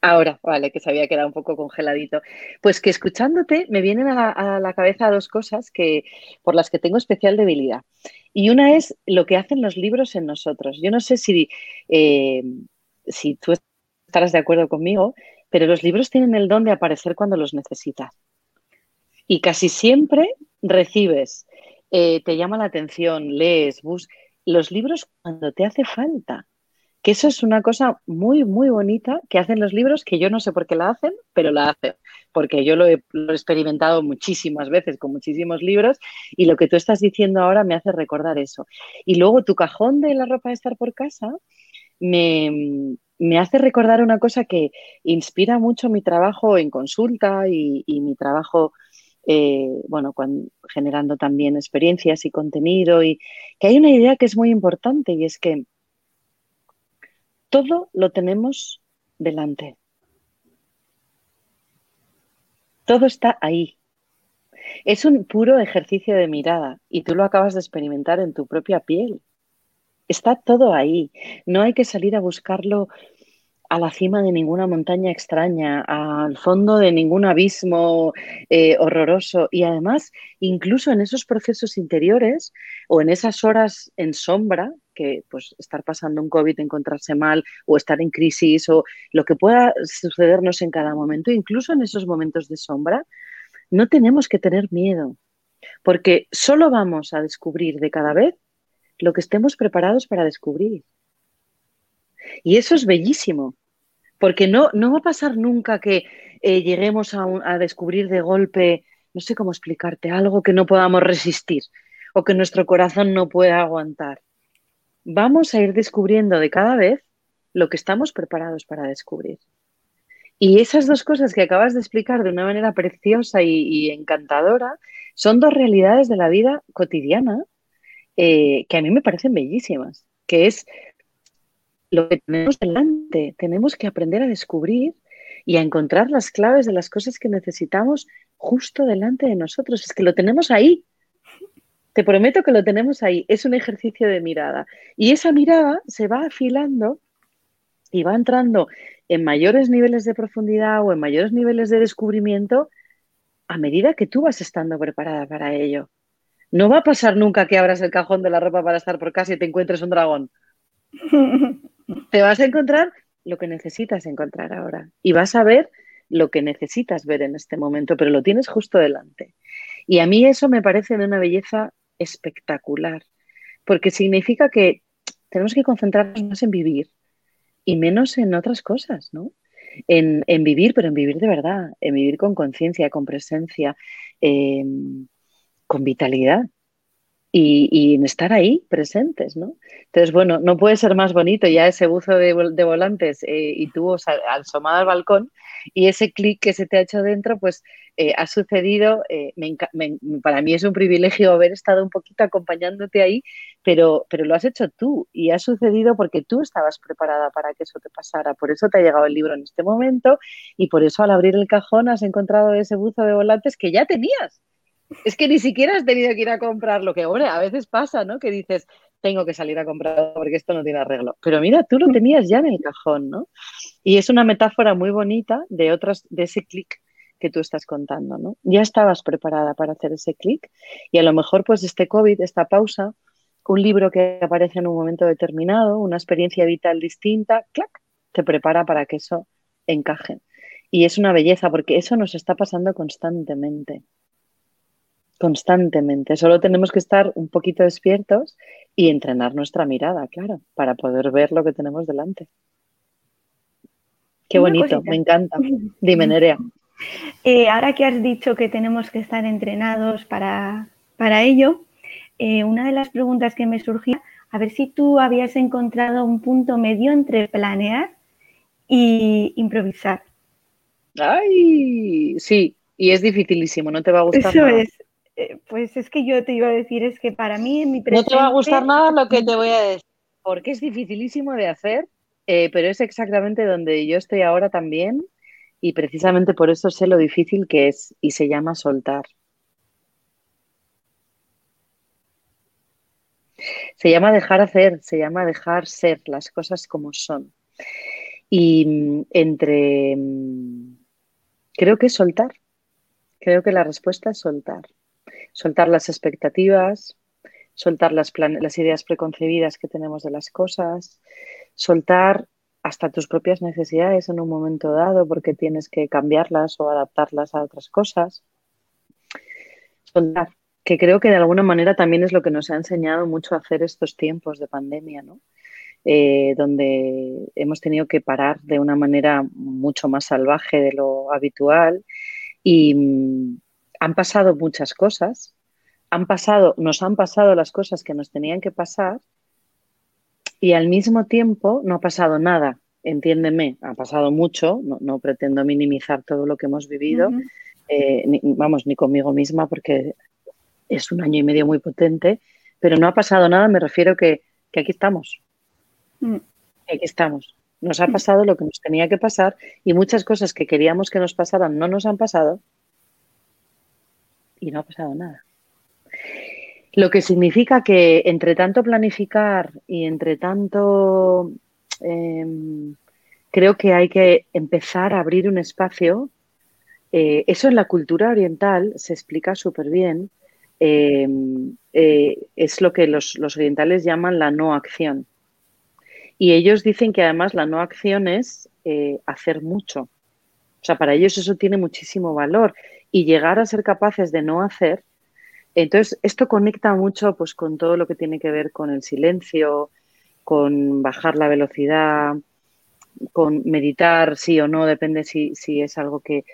Ahora, vale, que se había quedado un poco congeladito. Pues que escuchándote me vienen a la, cabeza dos cosas que, por las que tengo especial debilidad. Y una es lo que hacen los libros en nosotros. Yo no sé si, eh, si tú estarás de acuerdo conmigo, pero los libros tienen el don de aparecer cuando los necesitas. Y casi siempre recibes, eh, te llama la atención, lees, buscas los libros cuando te hace falta. Que eso es una cosa muy, muy bonita que hacen los libros, que yo no sé por qué la hacen, pero la hacen, porque yo lo he, experimentado muchísimas veces con muchísimos libros y lo que tú estás diciendo ahora me hace recordar eso. Y luego tu cajón de la ropa de estar por casa me, hace recordar una cosa que inspira mucho mi trabajo en consulta y, y mi trabajo eh, bueno, generando también experiencias y contenido y que hay una idea que es muy importante y es que todo lo tenemos delante. Todo está ahí. Es un puro ejercicio de mirada y tú lo acabas de experimentar en tu propia piel. Está todo ahí. No hay que salir a buscarlo a la cima de ninguna montaña extraña, al fondo de ningún abismo eh, horroroso. Y además, incluso en esos procesos interiores o en esas horas en sombra, que pues estar pasando un COVID, encontrarse mal o estar en crisis o lo que pueda sucedernos en cada momento, incluso en esos momentos de sombra, no tenemos que tener miedo, porque solo vamos a descubrir de cada vez lo que estemos preparados para descubrir. Y eso es bellísimo, porque no, no va a pasar nunca que eh, lleguemos a, descubrir de golpe, no sé cómo explicarte, algo que no podamos resistir o que nuestro corazón no pueda aguantar. Vamos a ir descubriendo de cada vez lo que estamos preparados para descubrir. Y esas dos cosas que acabas de explicar de una manera preciosa y, encantadora son dos realidades de la vida cotidiana eh, que a mí me parecen bellísimas, que es lo que tenemos delante. Tenemos que aprender a descubrir y a encontrar las claves de las cosas que necesitamos justo delante de nosotros. Es que lo tenemos ahí. Te prometo que lo tenemos ahí. Es un ejercicio de mirada. Y esa mirada se va afilando y va entrando en mayores niveles de profundidad o en mayores niveles de descubrimiento a medida que tú vas estando preparada para ello. No va a pasar nunca que abras el cajón de la ropa para estar por casa y te encuentres un dragón. Te vas a encontrar lo que necesitas encontrar ahora y vas a ver lo que necesitas ver en este momento, pero lo tienes justo delante. Y a mí eso me parece de una belleza espectacular, porque significa que tenemos que concentrarnos más en vivir y menos en otras cosas, ¿no? en, vivir, pero en vivir de verdad, en vivir con conciencia, con presencia, em, con vitalidad y, en estar ahí presentes, ¿no? Entonces, bueno, no puede ser más bonito ya ese buzo de, volantes eh, y tú asomado al balcón y ese clic que se te ha hecho dentro, pues eh, ha sucedido, eh, para mí es un privilegio haber estado un poquito acompañándote ahí, pero, pero lo has hecho tú y ha sucedido porque tú estabas preparada para que eso te pasara, por eso te ha llegado el libro en este momento y por eso al abrir el cajón has encontrado ese buzo de volantes que ya tenías es que ni siquiera has tenido que ir a comprarlo, que hombre, a veces pasa, ¿no? Que dices, tengo que salir a comprarlo porque esto no tiene arreglo. Pero mira, tú lo tenías ya en el cajón, ¿no? Y es una metáfora muy bonita de otras, de ese clic que tú estás contando, ¿no? Ya estabas preparada para hacer ese clic y a lo mejor pues este COVID, esta pausa, un libro que aparece en un momento determinado, una experiencia vital distinta, clac, te prepara para que eso encaje. Y es una belleza porque eso nos está pasando constantemente constantemente. Solo tenemos que estar un poquito despiertos y entrenar nuestra mirada, claro, para poder ver lo que tenemos delante. Qué bonito, me encanta. Dime, Nerea. Eh, ahora que has dicho que tenemos que estar entrenados para, para ello, eh, una de las preguntas que me surgía, a ver si tú habías encontrado un punto medio entre planear y improvisar. Ay, sí, y es dificilísimo, no te va a gustar. Eso es, eh, pues es que yo te iba a decir, es que para mí en mi presente... No te va a gustar nada lo que te voy a decir, porque es dificilísimo de hacer, eh, pero es exactamente donde yo estoy ahora también y precisamente por eso sé lo difícil que es y se llama soltar. Se llama dejar hacer, se llama dejar ser las cosas como son. Y mm, entre... Mm, creo que es soltar. Creo que la respuesta es soltar soltar las expectativas, soltar las, las ideas preconcebidas que tenemos de las cosas, soltar hasta tus propias necesidades en un momento dado porque tienes que cambiarlas o adaptarlas a otras cosas. Soltar, que creo que de alguna manera también es lo que nos ha enseñado mucho a hacer estos tiempos de pandemia, ¿no? Eh, donde hemos tenido que parar de una manera mucho más salvaje de lo habitual y, han pasado muchas cosas, han pasado, nos han pasado las cosas que nos tenían que pasar y al mismo tiempo no ha pasado nada. Entiéndeme, ha pasado mucho, no, pretendo minimizar todo lo que hemos vivido, eh, vamos, ni conmigo misma porque es un año y medio muy potente, pero no ha pasado nada, me refiero que, que aquí estamos. Mm. Aquí estamos. Nos ha pasado lo que nos tenía que pasar y muchas cosas que queríamos que nos pasaran no nos han pasado y no ha pasado nada. Lo que significa que entre tanto planificar y entre tanto em, creo que hay que empezar a abrir un espacio. Eh, eso en la cultura oriental se explica súper bien. Em, eh, es lo que los, los, orientales llaman la no acción. Y ellos dicen que además la no acción es eh, hacer mucho. O sea, para ellos eso tiene muchísimo valor y llegar a ser capaces de no hacer. Entonces, esto conecta mucho pues, con todo lo que tiene que ver con el silencio, con bajar la velocidad, con meditar, sí o no, depende si, es algo que,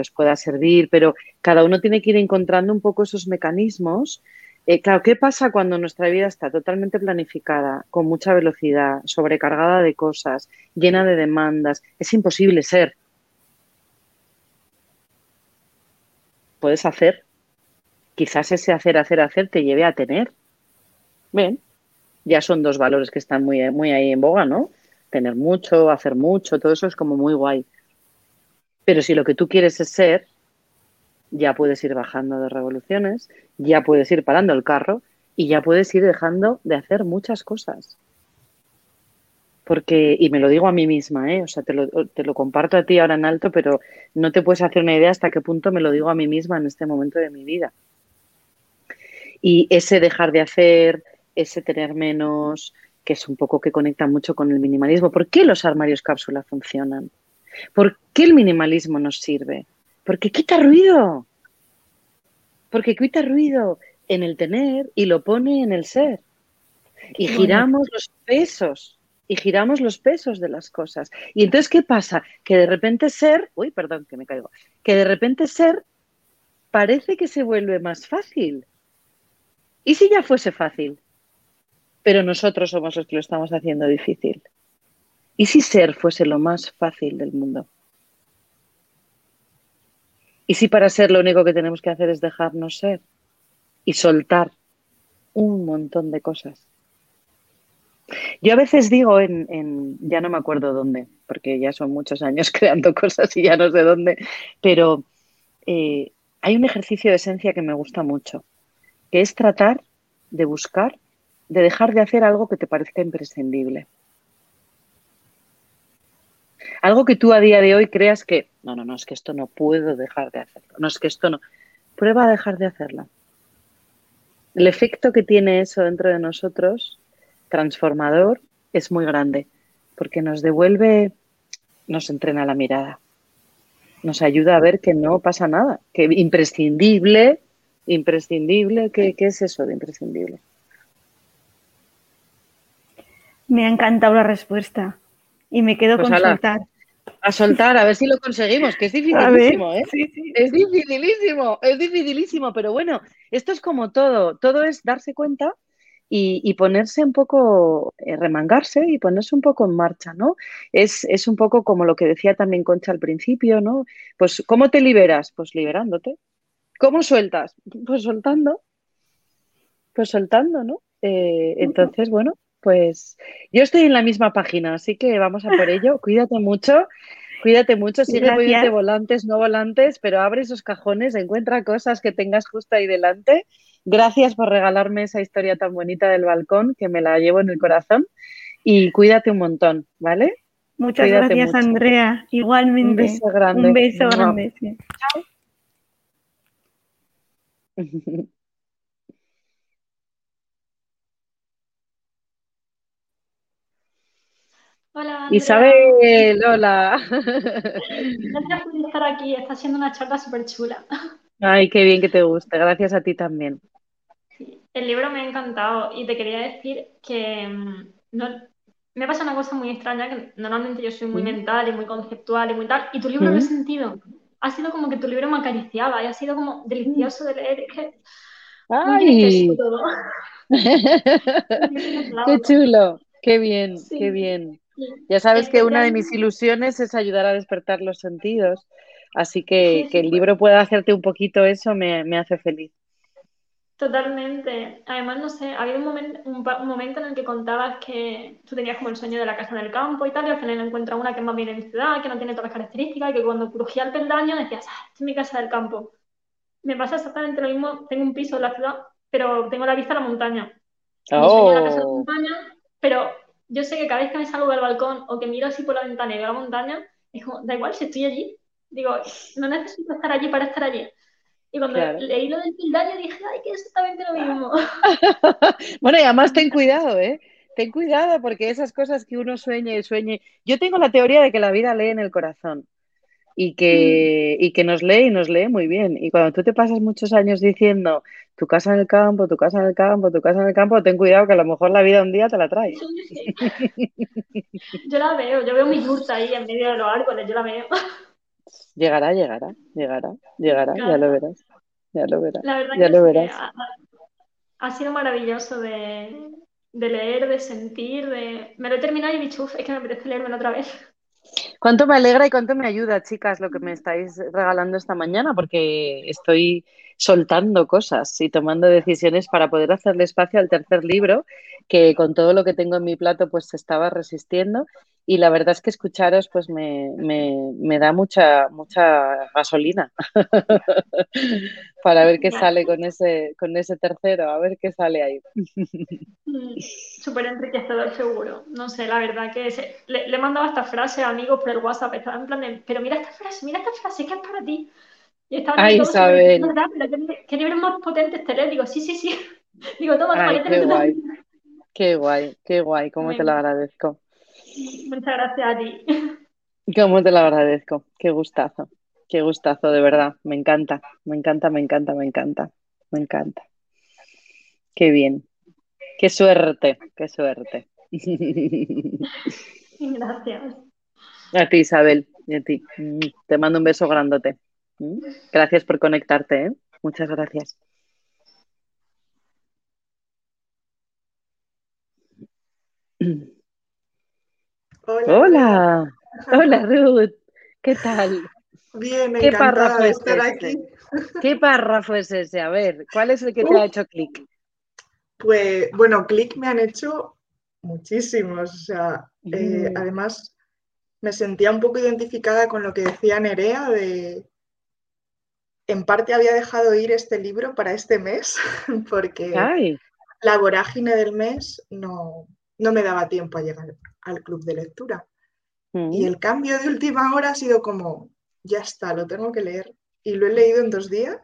os pueda servir, pero cada uno tiene que ir encontrando un poco esos mecanismos. Eh, claro, ¿qué pasa cuando nuestra vida está totalmente planificada, con mucha velocidad, sobrecargada de cosas, llena de demandas? Es imposible ser. Puedes hacer, quizás ese hacer, hacer, hacer te lleve a tener. Bien, ya son dos valores que están muy, muy ahí en boga, ¿no? Tener mucho, hacer mucho, todo eso es como muy guay. Pero si lo que tú quieres es ser, ya puedes ir bajando de revoluciones, ya puedes ir parando el carro y ya puedes ir dejando de hacer muchas cosas. Porque, y me lo digo a mí misma, ¿eh? o sea, te lo, te lo comparto a ti ahora en alto, pero no te puedes hacer una idea hasta qué punto me lo digo a mí misma en este momento de mi vida. Y ese dejar de hacer, ese tener menos, que es un poco que conecta mucho con el minimalismo. ¿Por qué los armarios cápsula funcionan? ¿Por qué el minimalismo nos sirve? Porque quita ruido. Porque quita ruido en el tener y lo pone en el ser. Y giramos los pesos y giramos los pesos de las cosas. Y entonces, ¿qué pasa? Que de repente ser, uy, perdón, que me caigo, que de repente ser parece que se vuelve más fácil. ¿Y si ya fuese fácil? Pero nosotros somos los que lo estamos haciendo difícil. ¿Y si ser fuese lo más fácil del mundo? ¿Y si para ser lo único que tenemos que hacer es dejarnos ser y soltar un montón de cosas? Yo a veces digo en, ya no me acuerdo dónde, porque ya son muchos años creando cosas y ya no sé dónde, pero eh, hay un ejercicio de esencia que me gusta mucho, que es tratar de buscar, de dejar de hacer algo que te parezca imprescindible. Algo que tú a día de hoy creas que, no, no, no, es que esto no puedo dejar de hacerlo, no, es que esto no. Prueba a dejar de hacerlo. El efecto que tiene eso dentro de nosotros transformador es muy grande, porque nos devuelve, nos entrena la mirada, nos ayuda a ver que no pasa nada, que imprescindible, imprescindible, ¿qué, es eso de imprescindible? Me ha encantado la respuesta y me quedo pues con soltar. A soltar, a ver si lo conseguimos, que es dificilísimo, ¿eh? Es dificilísimo, es dificilísimo, pero bueno, esto es como todo, todo es darse cuenta y, ponerse un poco, eh, remangarse y ponerse un poco en marcha, ¿no? Es, es, un poco como lo que decía también Concha al principio, ¿no? Pues, ¿cómo te liberas? Pues liberándote. ¿Cómo sueltas? Pues soltando. Pues soltando, ¿no? Eh, entonces, bueno, pues yo estoy en la misma página, así que vamos a por ello. Cuídate mucho. Cuídate mucho, sigue de volantes, no volantes, pero abre esos cajones, encuentra cosas que tengas justo ahí delante Gracias por regalarme esa historia tan bonita del balcón, que me la llevo en el corazón. Y cuídate un montón, ¿vale? Muchas gracias, Andrea. Igualmente. Un beso grande. Un beso grande. Chao. Hola. Isabel, hola. Gracias por estar aquí. Está siendo una charla súper chula. Ay, qué bien que te guste. Gracias a ti también. El libro me ha encantado y te quería decir que mm, no, me pasa una cosa muy extraña, que normalmente yo soy muy mental y muy conceptual y muy tal, y tu libro lo he sentido. Ha sido como que tu libro me acariciaba y ha sido como delicioso de leer. Que ¡Ay! Todo. ¡Qué chulo! ¡Qué bien! ¡Qué bien! Ya sabes que una de mis ilusiones es ayudar a despertar los sentidos, así que que el libro pueda hacerte un poquito eso me, me hace feliz. Totalmente. Además, no sé, había un, momento, un, momento en el que contabas que tú tenías como el sueño de la casa en el campo y tal, y al final encuentras una que es más bien en ciudad, que no tiene todas las características, y que cuando crujía el peldaño decías, ah, esta es mi casa del campo. Me pasa exactamente lo mismo, tengo un piso en la ciudad, pero tengo la vista a la montaña. Oh. la casa de la oh. montaña, pero yo sé que cada vez que me salgo del balcón o que miro así por la ventana y veo la montaña, es como, da igual si estoy allí. Digo, no necesito estar allí para estar allí. Y cuando leí lo del peldaño dije, ay, que es exactamente lo mismo. bueno, y además ten cuidado, ¿eh? Ten cuidado porque esas cosas que uno sueña y sueña. Yo tengo la teoría de que la vida lee en el corazón y que, mm. y que nos lee y nos lee muy bien. Y cuando tú te pasas muchos años diciendo tu casa en el campo, tu casa en el campo, tu casa en el campo, ten cuidado que a lo mejor la vida un día te la trae. yo la veo, yo veo mi yurta ahí en medio de los árboles, yo la veo. Llegará, llegará, llegará, llegará, ya lo verás. Ya lo verás. ya lo verás. Ha, sido maravilloso de, leer, de sentir, de... Me lo he terminado y he dicho, es que me apetece leerlo otra vez. Cuánto me alegra y cuánto me ayuda, chicas, lo que me estáis regalando esta mañana, porque estoy soltando cosas y tomando decisiones para poder hacerle espacio al tercer libro, que con todo lo que tengo en mi plato, pues estaba resistiendo y la verdad es que escucharos pues me, me, da mucha, mucha gasolina para ver qué sale con ese, con ese tercero, a ver qué sale ahí. Mm, súper enriquecedor seguro. No sé, la verdad que le, he mandado esta frase a amigos por el WhatsApp, estaba en plan de, pero mira esta frase, mira esta frase, que es para ti. Y estaba Ay, Isabel. ¿qué, libros más potentes te Digo, sí, sí, sí. Digo, toma, Ay, qué guay. Qué guay, qué guay, cómo te lo agradezco. Muchas gracias a ti. Cómo te lo agradezco. Qué gustazo. Qué gustazo, de verdad. Me encanta, me encanta, me encanta, me encanta. Me encanta. Qué bien. Qué suerte, qué suerte. Gracias. A ti, Isabel, y a ti. Te mando un beso grandote. Gracias por conectarte, ¿eh? Muchas gracias. Hola. Hola, Ruth. ¿Qué tal? Bien, ¿Qué párrafo de estar aquí. ¿Qué párrafo es ese? A ver, ¿cuál es el que te ha hecho clic? Pues, bueno, clic me han hecho muchísimos. O sea, eh, mm. además me sentía un poco identificada con lo que decía Nerea de en parte había dejado ir este libro para este mes porque la vorágine del mes no, no, me daba tiempo a llegar al club de lectura. Mm. Y el cambio de última hora ha sido como, ya está, lo tengo que leer. Y lo he leído en dos días.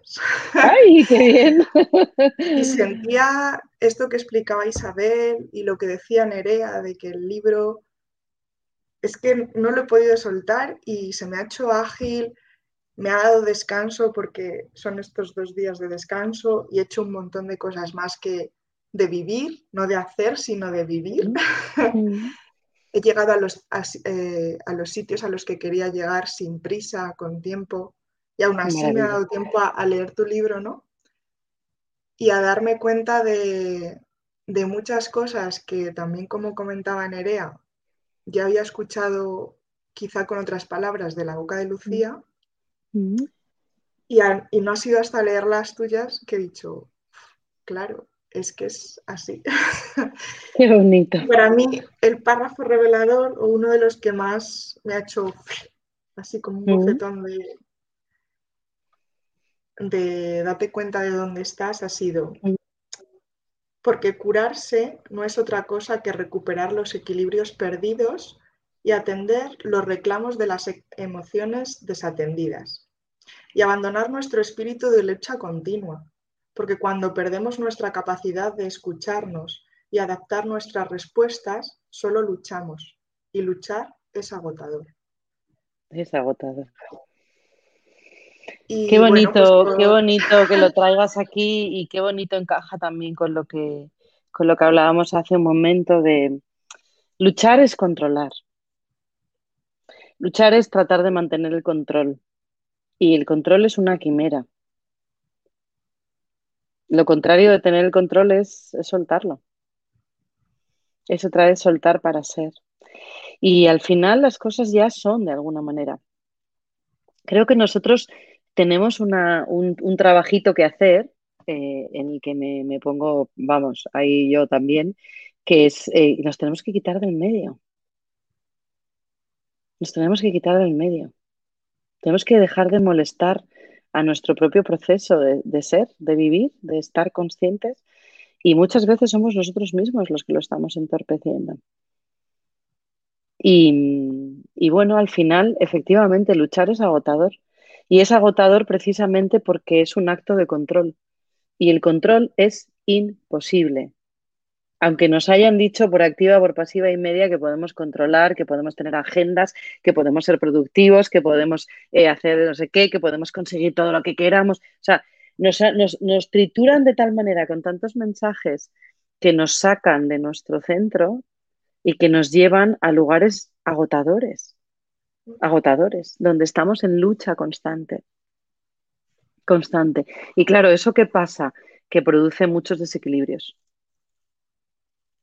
¡Ay, qué bien! y sentía esto que explicaba Isabel y lo que decía Nerea de que el libro es que no lo he podido soltar y se me ha hecho ágil, me ha dado descanso porque son estos dos días de descanso y he hecho un montón de cosas más que de vivir, no de hacer, sino de vivir. he llegado a los, eh, a, los sitios a los que quería llegar sin prisa, con tiempo, y aún así me ha dado tiempo a, leer tu libro, ¿no? Y a darme cuenta de, de muchas cosas que también, como comentaba Nerea, ya había escuchado quizá con otras palabras de la boca de Lucía y, y, no ha sido hasta leer las tuyas que he dicho, claro, es que es así. Qué bonito. Para mí, el párrafo revelador, o uno de los que más me ha hecho así como un bofetón de, de date cuenta de dónde estás, ha sido porque curarse no es otra cosa que recuperar los equilibrios perdidos y atender los reclamos de las emociones desatendidas y abandonar nuestro espíritu de lucha continua, porque cuando perdemos nuestra capacidad de escucharnos y adaptar nuestras respuestas, solo luchamos y luchar es agotador. Es agotador. Qué bonito, pues qué bonito que lo traigas aquí y qué bonito encaja también con lo que con lo que hablábamos hace un momento de luchar es controlar. Luchar es tratar de mantener el control. Y el control es una quimera. Lo contrario de tener el control es, soltarlo. Es otra vez soltar para ser. Y al final las cosas ya son de alguna manera. Creo que nosotros tenemos un, un, trabajito que hacer eh, en el que me, pongo, vamos, ahí yo también, que es, eh, nos tenemos que quitar del medio. Nos tenemos que quitar del medio. Tenemos que dejar de molestar a nuestro propio proceso de, ser, de vivir, de estar conscientes. Y muchas veces somos nosotros mismos los que lo estamos entorpeciendo. Y, bueno, al final, efectivamente, luchar es agotador. Y es agotador precisamente porque es un acto de control. Y el control es imposible aunque nos hayan dicho por activa, por pasiva y media que podemos controlar, que podemos tener agendas, que podemos ser productivos, que podemos eh, hacer no sé qué, que podemos conseguir todo lo que queramos. O sea, nos, trituran de tal manera con tantos mensajes que nos sacan de nuestro centro y que nos llevan a lugares agotadores, agotadores, donde estamos en lucha constante, constante. Y claro, ¿eso qué pasa? Que produce muchos desequilibrios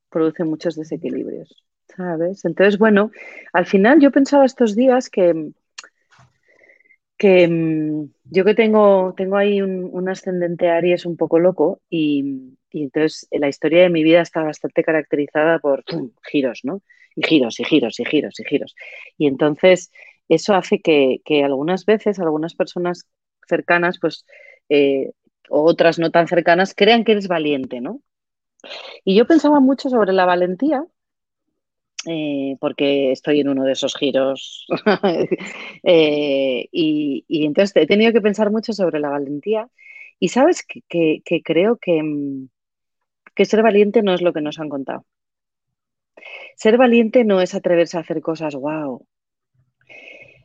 produce muchos desequilibrios, ¿sabes? Entonces, bueno, al final yo pensaba estos días que, que mm, yo que tengo, tengo ahí un, ascendente Aries un poco loco y, entonces la historia de mi vida está bastante caracterizada por giros, ¿no? Y giros y giros y giros y giros. Y entonces eso hace que, algunas veces algunas personas cercanas, pues, eh, otras no tan cercanas, crean que eres valiente, ¿no? Y yo pensaba mucho sobre la valentía, eh, porque estoy en uno de esos giros. Eh, y, entonces he tenido que pensar mucho sobre la valentía. Y sabes que, creo que, mm, que, ser valiente no es lo que nos han contado. Ser valiente no es atreverse a hacer cosas wow.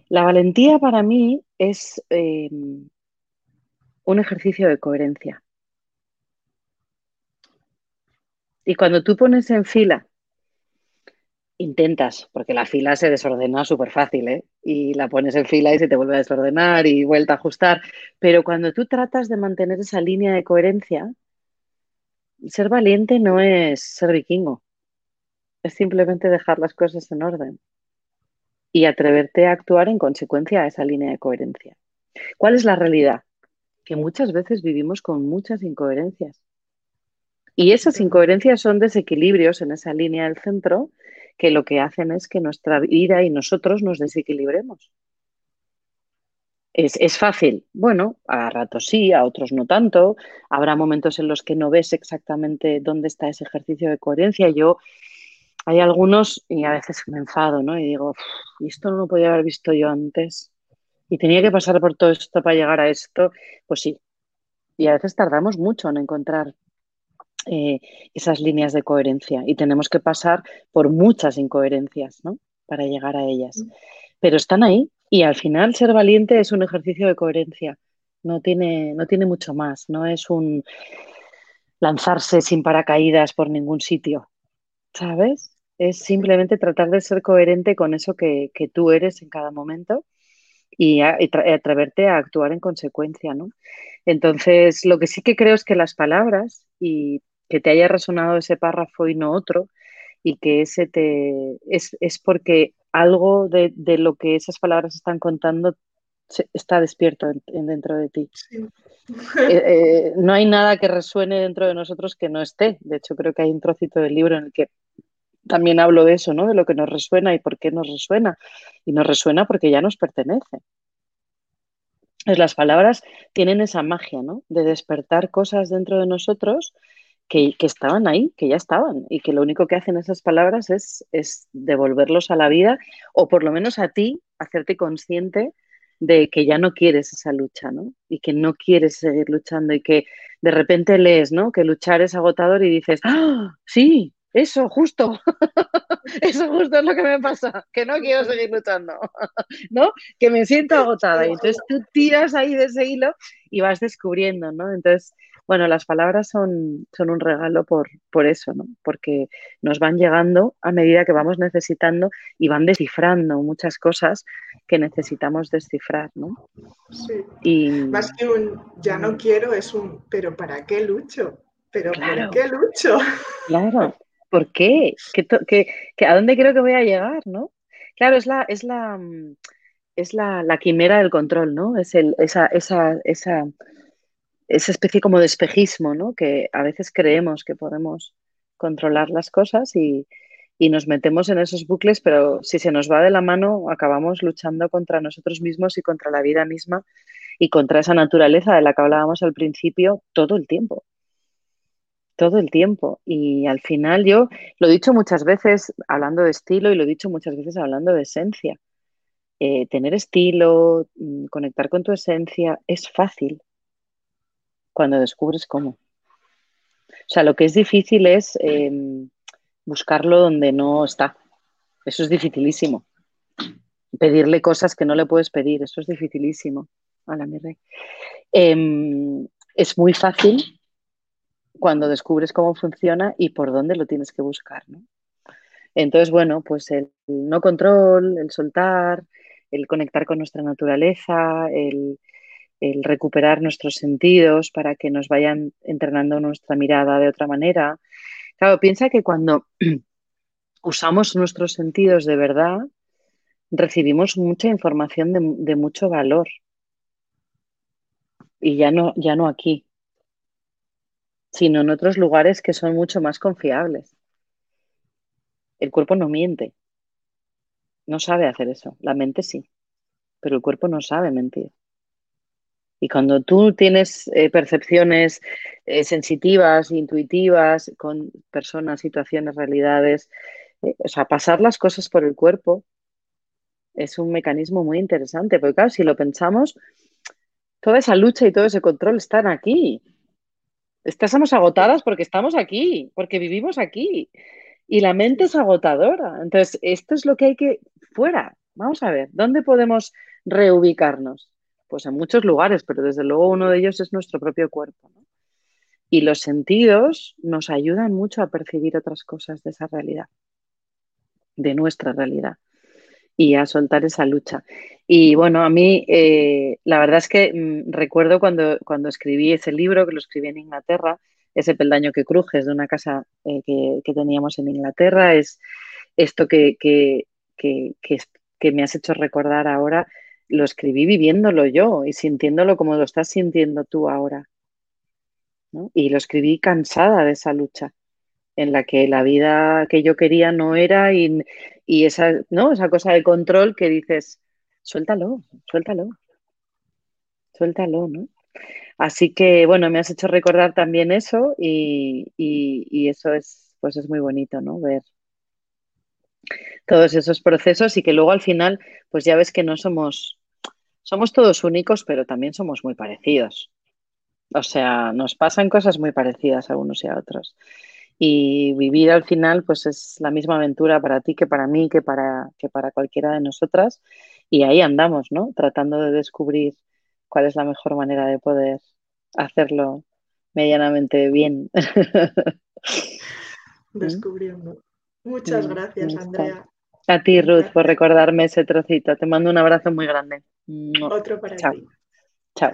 La valentía para mí es eh, un ejercicio de coherencia. Y cuando tú pones en fila Intentas, porque la fila se desordena súper fácil, ¿eh? Y la pones en fila y se te vuelve a desordenar y vuelta a ajustar. Pero cuando tú tratas de mantener esa línea de coherencia, ser valiente no es ser vikingo, es simplemente dejar las cosas en orden y atreverte a actuar en consecuencia a esa línea de coherencia. ¿Cuál es la realidad? Que muchas veces vivimos con muchas incoherencias. Y esas incoherencias son desequilibrios en esa línea del centro que lo que hacen es que nuestra vida y nosotros nos desequilibremos. Es, fácil. Bueno, a ratos sí, a otros no tanto. Habrá momentos en los que no ves exactamente dónde está ese ejercicio de coherencia. Yo, hay algunos, y a veces me enfado, ¿no? Y digo, ¿y esto no lo podía haber visto yo antes? Y tenía que pasar por todo esto para llegar a esto. Pues sí. Y a veces tardamos mucho en encontrar eh, esas líneas de coherencia y tenemos que pasar por muchas incoherencias ¿no? para llegar a ellas. Mm. Pero están ahí y al final ser valiente es un ejercicio de coherencia, no tiene, no tiene mucho más, no es un lanzarse sin paracaídas por ningún sitio, ¿sabes? Es simplemente tratar de ser coherente con eso que, tú eres en cada momento y, atreverte a actuar en consecuencia, ¿no? Entonces, lo que sí que creo es que las palabras y que te haya resonado ese párrafo y no otro, y que ese te es, es porque algo de, de, lo que esas palabras están contando está despierto en, dentro de ti. Eh, eh, no hay nada que resuene dentro de nosotros que no esté. De hecho, creo que hay un trocito del libro en el que también hablo de eso, ¿no? De lo que nos resuena y por qué nos resuena. Y nos resuena porque ya nos pertenece. Pues las palabras tienen esa magia, ¿no? De despertar cosas dentro de nosotros que, estaban ahí, que ya estaban, y que lo único que hacen esas palabras es, es devolverlos a la vida, o por lo menos a ti, hacerte consciente de que ya no quieres esa lucha, ¿no? Y que no quieres seguir luchando y que de repente lees, ¿no? Que luchar es agotador y dices, ¡ah! Sí, eso, justo. Eso justo es lo que me pasa, que no quiero seguir luchando, ¿no? Que me siento agotada. Y entonces tú tiras ahí de ese hilo y vas descubriendo, ¿no? Entonces, bueno, las palabras son, son un regalo por, por eso, ¿no? Porque nos van llegando a medida que vamos necesitando y van descifrando muchas cosas que necesitamos descifrar, ¿no? Sí. Y... Más que un ya no quiero es un pero ¿para qué lucho? Pero ¿por qué lucho? Claro, ¿por qué? ¿Qué, a dónde creo que voy a llegar, no? Claro, es la, es la, es la, la quimera del control, ¿no? Es el, esa, esa, esa esa especie como de espejismo, ¿no? Que a veces creemos que podemos controlar las cosas y, nos metemos en esos bucles, pero si se nos va de la mano, acabamos luchando contra nosotros mismos y contra la vida misma y contra esa naturaleza de la que hablábamos al principio todo el tiempo. Todo el tiempo. Y al final yo lo he dicho muchas veces hablando de estilo y lo he dicho muchas veces hablando de esencia. Eh, tener estilo, mm, conectar con tu esencia es fácil, cuando descubres cómo. O sea, lo que es difícil es em, buscarlo donde no está. Eso es dificilísimo. Pedirle cosas que no le puedes pedir, eso es dificilísimo. Hola, mi rey. Em, es muy fácil cuando descubres cómo funciona y por dónde lo tienes que buscar. ¿no? Entonces, bueno, pues el no control, el soltar, el conectar con nuestra naturaleza, el, el recuperar nuestros sentidos para que nos vayan entrenando nuestra mirada de otra manera. Claro, piensa que cuando usamos nuestros sentidos de verdad, recibimos mucha información de, mucho valor. Y ya no, ya no aquí, sino en otros lugares que son mucho más confiables. El cuerpo no miente, no sabe hacer eso, la mente sí, pero el cuerpo no sabe mentir. Y cuando tú tienes eh, percepciones eh, sensitivas, intuitivas, con personas, situaciones, realidades, eh, o sea, pasar las cosas por el cuerpo es un mecanismo muy interesante, porque claro, si lo pensamos, toda esa lucha y todo ese control están aquí. Estamos agotadas porque estamos aquí, porque vivimos aquí. Y la mente es agotadora. Entonces, esto es lo que hay que fuera. Vamos a ver, ¿dónde podemos reubicarnos? Pues en muchos lugares, pero desde luego uno de ellos es nuestro propio cuerpo. Y los sentidos nos ayudan mucho a percibir otras cosas de esa realidad. de nuestra realidad y a soltar esa lucha. Y bueno, a mí eh, la verdad es que mm, recuerdo cuando, cuando escribí ese libro, que lo escribí en Inglaterra, ese peldaño que crujes de una casa eh, que, teníamos en Inglaterra, es esto que, que, que, me has hecho recordar ahora, lo escribí viviéndolo yo y sintiéndolo como lo estás sintiendo tú ahora. Y lo escribí cansada de esa lucha en la que la vida que yo quería no era y, y esa, ¿no? esa cosa de control que dices, suéltalo, suéltalo, suéltalo, ¿no? Así que, bueno, me has hecho recordar también eso y, y, eso es, pues es muy bonito, ¿no? Ver todos esos procesos y que luego al final, pues ya ves que no somos, somos todos únicos, pero también somos muy parecidos. O sea, nos pasan cosas muy parecidas a unos y a otros. Y vivir al final, pues es la misma aventura para ti que para mí, que para, que para cualquiera de nosotras. Y ahí andamos, ¿no? Tratando de descubrir cuál es la mejor manera de poder hacerlo medianamente bien. Descubriendo. Muchas gracias, Andrea. A ti, Ruth, por recordarme ese trocito. Te mando un abrazo muy grande. Otro para Chao. ti. Chao.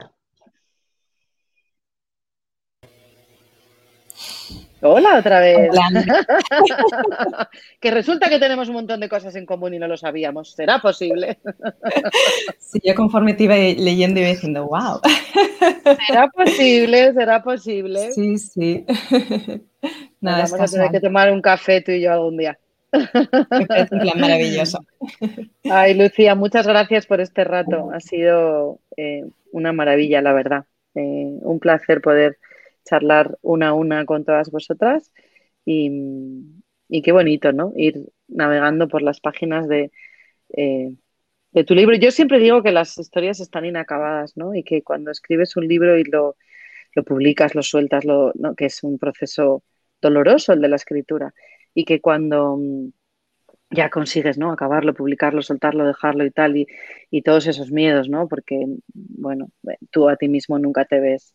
Hola otra vez. que resulta que tenemos un montón de cosas en común y no lo sabíamos. ¿Será posible? sí, yo conforme te iba leyendo iba diciendo, wow. ¿Será posible? ¿Será posible? Sí, sí. Nada, Vamos a tener que tomar un café tú y yo algún día. Parece un plan maravilloso. Ay, Lucía, muchas gracias por este rato. Ha sido eh, una maravilla, la verdad. Eh, un placer poder charlar una a una con todas vosotras y, qué bonito, ¿no? Ir navegando por las páginas de, eh, de tu libro. Yo siempre digo que las historias están inacabadas, ¿no? Y que cuando escribes un libro y lo, lo publicas, lo sueltas, lo, que es un proceso doloroso el de la escritura y que cuando mm, ya consigues, ¿no? Acabarlo, publicarlo, soltarlo, dejarlo y tal, y, y, todos esos miedos, ¿no? Porque, bueno, tú a ti mismo nunca te ves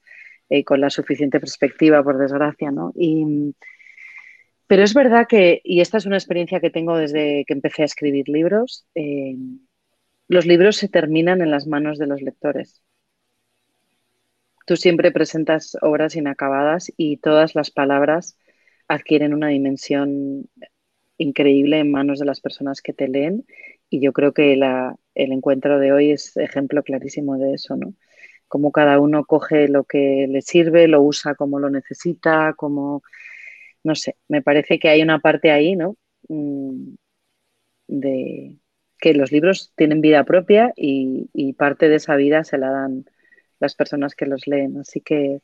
eh, con la suficiente perspectiva, por desgracia, ¿no? Y, pero es verdad que, y esta es una experiencia que tengo desde que empecé a escribir libros, eh, los libros se terminan en las manos de los lectores. Tú siempre presentas obras inacabadas y todas las palabras adquieren una dimensión increíble en manos de las personas que te leen y yo creo que el encuentro de hoy es ejemplo clarísimo de eso, ¿no? cómo cada uno coge lo que le sirve, lo usa como lo necesita, como, no sé, me parece que hay una parte ahí, ¿no? Mm, de que los libros tienen vida propia y, parte de esa vida se la dan las personas que los leen. Así que,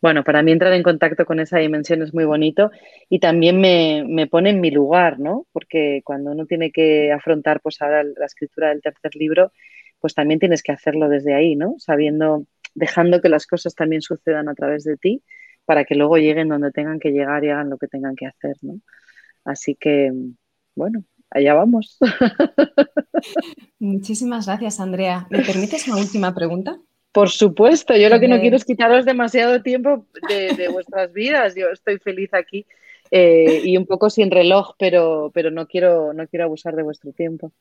bueno, para mí entrar en contacto con esa dimensión es muy bonito y también me, me pone en mi lugar, ¿no? Porque cuando uno tiene que afrontar, pues ahora la escritura del tercer libro, pues también tienes que hacerlo desde ahí, ¿no? Sabiendo, dejando que las cosas también sucedan a través de ti para que luego lleguen donde tengan que llegar y hagan lo que tengan que hacer, ¿no? Así que, bueno, allá vamos. Muchísimas gracias, Andrea. ¿Me permites una última pregunta? Por supuesto, yo lo que no quiero es quitaros demasiado tiempo de, vuestras vidas. Yo estoy feliz aquí eh, y un poco sin reloj, pero, pero no, quiero, no quiero abusar de vuestro tiempo.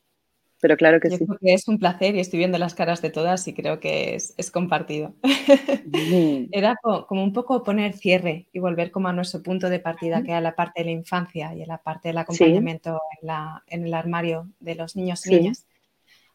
Pero claro que sí. Creo que es un placer y estoy viendo las caras de todas y creo que es, compartido. Era como, un poco poner cierre y volver como a nuestro punto de partida, que era la parte de la infancia y la parte del acompañamiento en, la, en, el armario de los niños y niñas.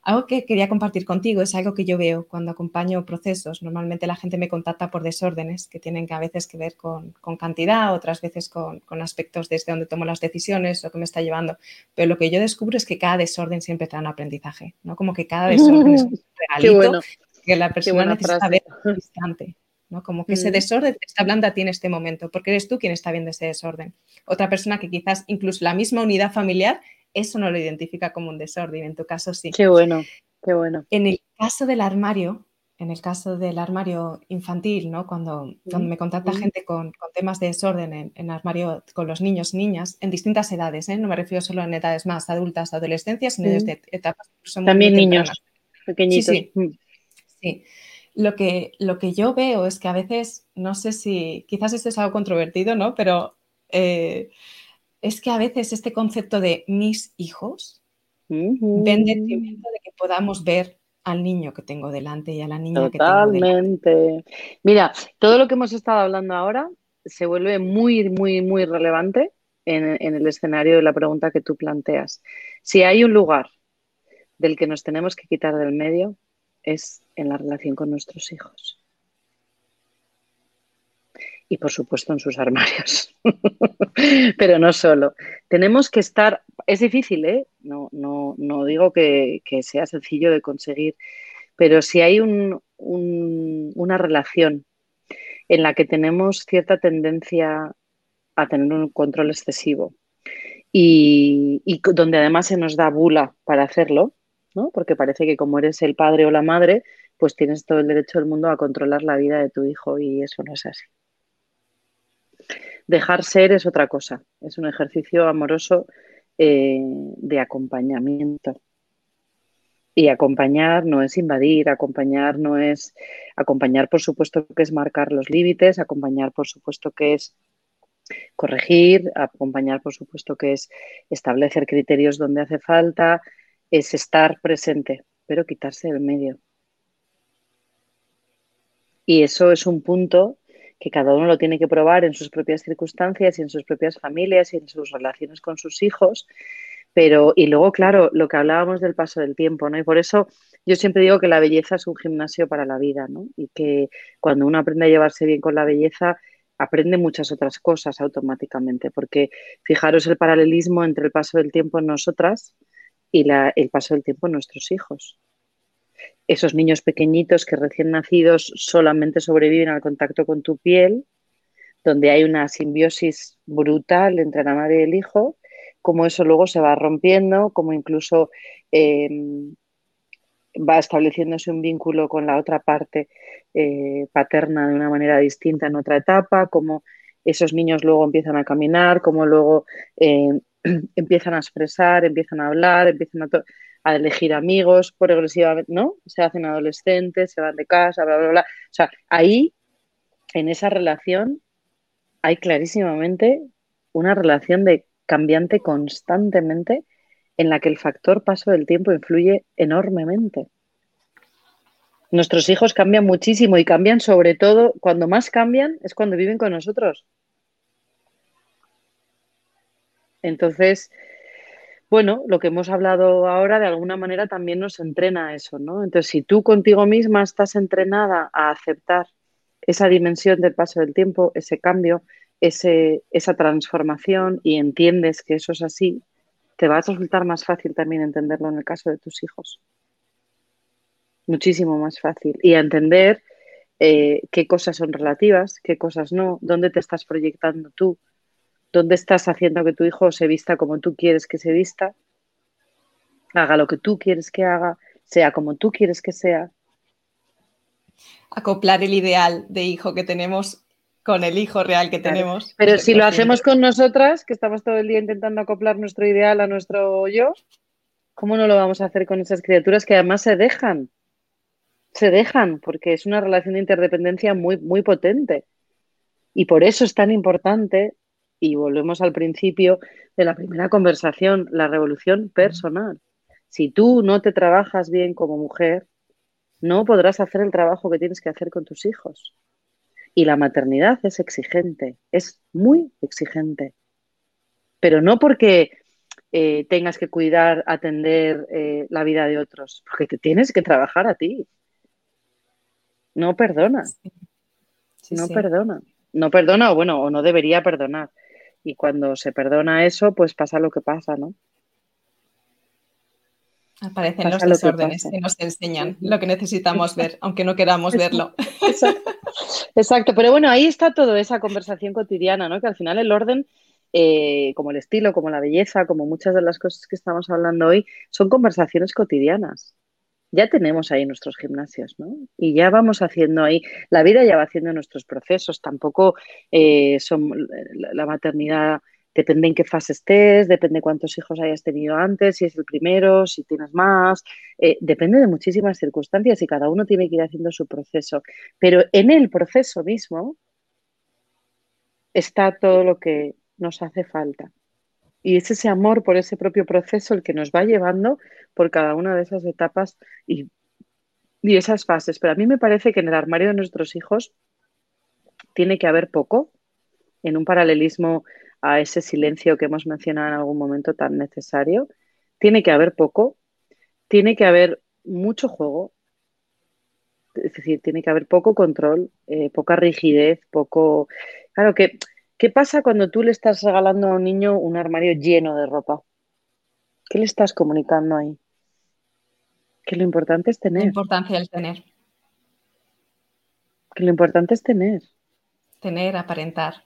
Algo que quería compartir contigo es algo que yo veo cuando acompaño procesos. Normalmente la gente me contacta por desórdenes que tienen a veces que ver con, cantidad, otras veces con, aspectos desde donde tomo las decisiones o que me está llevando. Pero lo que yo descubro es que cada desorden siempre trae un aprendizaje, ¿no? Como que cada desorden es un regalito que la persona necesita ver al instante. ¿no? Como que ese mm. desorden te está hablando a ti en este momento, porque eres tú quien está viendo ese desorden. Otra persona que quizás incluso la misma unidad familiar eso no lo identifica como un desorden, en tu caso sí. Qué bueno, qué bueno. En el caso del armario, en el caso del armario infantil, ¿no? Cuando, cuando me contacta gente con, temas de desorden en, en, armario con los niños y niñas, en distintas edades, ¿eh? no me refiero solo en edades más adultas, adolescencias, sino desde etapas. También niños pequeñitos. Sí, Lo que, lo que yo veo es que a veces, no sé si, quizás esto es algo controvertido, ¿no? Pero eh, es que a veces este concepto de mis hijos vende detrimento de que podamos ver al niño que tengo delante y a la niña que tengo delante. Mira, todo lo que hemos estado hablando ahora se vuelve muy, muy, muy relevante en, en, el escenario de la pregunta que tú planteas. Si hay un lugar del que nos tenemos que quitar del medio, es en la relación con nuestros hijos. Y por supuesto en sus armarios. Pero no solo. Tenemos que estar, es difícil, ¿eh? No, no, no digo que, sea sencillo de conseguir, pero si hay un, una relación en la que tenemos cierta tendencia a tener un control excesivo y, y, donde además se nos da bula para hacerlo, ¿no? porque parece que como eres el padre o la madre, pues tienes todo el derecho del mundo a controlar la vida de tu hijo y eso no es así. Dejar ser es otra cosa, es un ejercicio amoroso eh, de acompañamiento. Y acompañar no es invadir, acompañar no es, acompañar por supuesto que es marcar los límites, acompañar por supuesto que es corregir, acompañar por supuesto que es establecer criterios donde hace falta, es estar presente, pero quitarse del medio. Y eso es un punto que cada uno lo tiene que probar en sus propias circunstancias y en sus propias familias y en sus relaciones con sus hijos. Pero, y luego, claro, lo que hablábamos del paso del tiempo, ¿no? Y por eso yo siempre digo que la belleza es un gimnasio para la vida, ¿no? Y que cuando uno aprende a llevarse bien con la belleza, aprende muchas otras cosas automáticamente, porque fijaros el paralelismo entre el paso del tiempo en nosotras y el paso del tiempo en nuestros hijos esos niños pequeñitos que recién nacidos solamente sobreviven al contacto con tu piel, donde hay una simbiosis brutal entre la madre y el hijo, como eso luego se va rompiendo, como incluso em, va estableciéndose un vínculo con la otra parte eh, paterna de una manera distinta en otra etapa, como esos niños luego empiezan a caminar, como luego em, empiezan a expresar, empiezan a hablar, empiezan a a elegir amigos progresivamente, ¿no? Se hacen adolescentes, se van de casa, bla, bla, bla. O sea, ahí, en esa relación, hay clarísimamente una relación de cambiante constantemente en la que el factor paso del tiempo influye enormemente. Nuestros hijos cambian muchísimo y cambian sobre todo, cuando más cambian es cuando viven con nosotros. Entonces, bueno, lo que hemos hablado ahora de alguna manera también nos entrena a eso, ¿no? Entonces, si tú contigo misma estás entrenada a aceptar esa dimensión del paso del tiempo, ese cambio, ese, esa transformación y entiendes que eso es así, te va a resultar más fácil también entenderlo en el caso de tus hijos. Muchísimo más fácil. Y a entender eh, qué cosas son relativas, qué cosas no, dónde te estás proyectando tú, dónde estás haciendo que tu hijo se vista como tú quieres que se vista, haga lo que tú quieres que haga, sea como tú quieres que sea. Acoplar el ideal de hijo que tenemos con el hijo real que tenemos. Pero si lo hacemos con nosotras, que estamos todo el día intentando acoplar nuestro ideal a nuestro yo, ¿cómo no lo vamos a hacer con esas criaturas que además se dejan? Se dejan, porque es una relación de interdependencia muy, muy potente. Y por eso es tan importante y volvemos al principio de la primera conversación, la revolución personal. Si tú no te trabajas bien como mujer, no podrás hacer el trabajo que tienes que hacer con tus hijos. Y la maternidad es exigente, es muy exigente. Pero no porque eh, tengas que cuidar, atender eh, la vida de otros, porque te tienes que trabajar a ti. No perdona. no perdona. No perdona o bueno, o no debería perdonar. Y cuando se perdona eso, pues pasa lo que pasa, ¿no? Aparecen los desórdenes que, nos enseñan lo que necesitamos ver, aunque no queramos verlo. Exacto. pero bueno, ahí está toda esa conversación cotidiana, ¿no? Que al final el orden, eh, como el estilo, como la belleza, como muchas de las cosas que estamos hablando hoy, son conversaciones cotidianas ya tenemos ahí nuestros gimnasios, ¿no? Y ya vamos haciendo ahí, la vida ya va haciendo nuestros procesos, tampoco eh, son, la maternidad depende en qué fase estés, depende cuántos hijos hayas tenido antes, si es el primero, si tienes más, eh, depende de muchísimas circunstancias y cada uno tiene que ir haciendo su proceso. Pero en el proceso mismo está todo lo que nos hace falta Y es ese amor por ese propio proceso el que nos va llevando por cada una de esas etapas y, y esas fases. Pero a mí me parece que en el armario de nuestros hijos tiene que haber poco, en un paralelismo a ese silencio que hemos mencionado en algún momento tan necesario, tiene que haber poco, tiene que haber mucho juego, es decir, tiene que haber poco control, eh, poca rigidez, poco... Claro, que, ¿qué pasa cuando tú le estás regalando a un niño un armario lleno de ropa? ¿Qué le estás comunicando ahí? Que lo importante es tener. La importancia del tener. Que lo importante es tener. Tener, aparentar,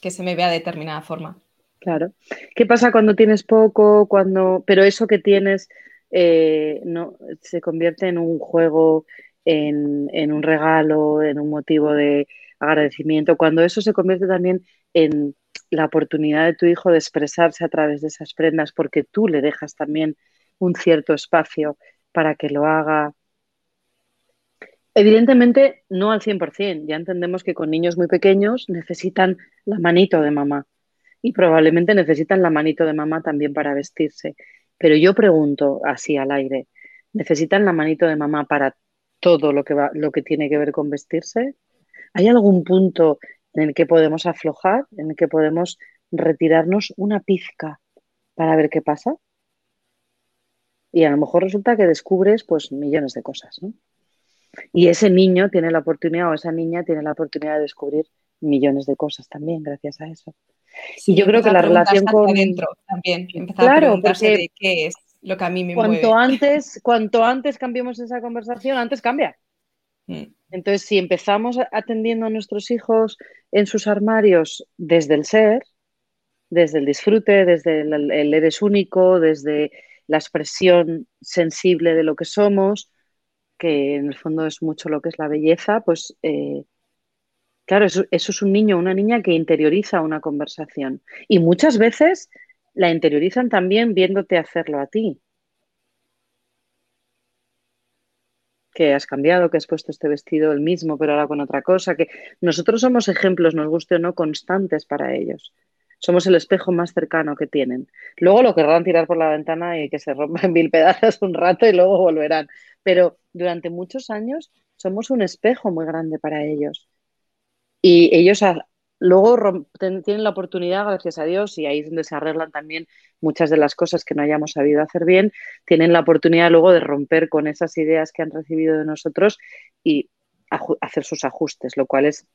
que se me vea de determinada forma. Claro. ¿Qué pasa cuando tienes poco? Cuando, pero eso que tienes eh, no se convierte en un juego, en, en, un regalo, en un motivo de agradecimiento. Cuando eso se convierte también en la oportunidad de tu hijo de expresarse a través de esas prendas, porque tú le dejas también un cierto espacio para que lo haga. Evidentemente, no al 100%. Ya entendemos que con niños muy pequeños necesitan la manito de mamá y probablemente necesitan la manito de mamá también para vestirse. Pero yo pregunto así al aire, ¿necesitan la manito de mamá para todo lo que, va, lo que tiene que ver con vestirse? ¿Hay algún punto en el que podemos aflojar, en el que podemos retirarnos una pizca para ver qué pasa? Y a lo mejor resulta que descubres pues millones de cosas, ¿no? Y ese niño tiene la oportunidad o esa niña tiene la oportunidad de descubrir millones de cosas también gracias a eso y yo creo que la relación con... Dentro, también, empezar claro, a de qué es lo que a mí me cuanto Antes, cuanto antes cambiemos esa conversación, antes cambia. Mm. Entonces, si empezamos atendiendo a nuestros hijos en sus armarios desde el ser, desde el disfrute, desde el, eres único, desde la expresión sensible de lo que somos, que en el fondo es mucho lo que es la belleza, pues eh, Claro, eso, es un niño una niña que interioriza una conversación. Y muchas veces la interiorizan también viéndote hacerlo a ti. Que has cambiado, que has puesto este vestido el mismo, pero ahora con otra cosa, que nosotros somos ejemplos, nos guste o no, constantes para ellos. Somos el espejo más cercano que tienen. Luego lo querrán tirar por la ventana y que se rompan mil pedazos un rato y luego volverán. Pero durante muchos años somos un espejo muy grande para ellos. Y ellos luego tienen la oportunidad, gracias a Dios, y ahí es donde se arreglan también muchas de las cosas que no hayamos sabido hacer bien, tienen la oportunidad luego de romper con esas ideas que han recibido de nosotros y hacer sus ajustes, lo cual es,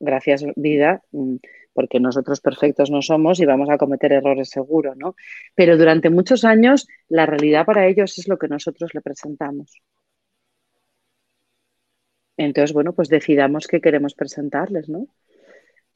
gracias vida, mm, porque nosotros perfectos no somos y vamos a cometer errores seguro, ¿no? Pero durante muchos años la realidad para ellos es lo que nosotros le presentamos. Entonces, bueno, pues decidamos qué queremos presentarles, ¿no?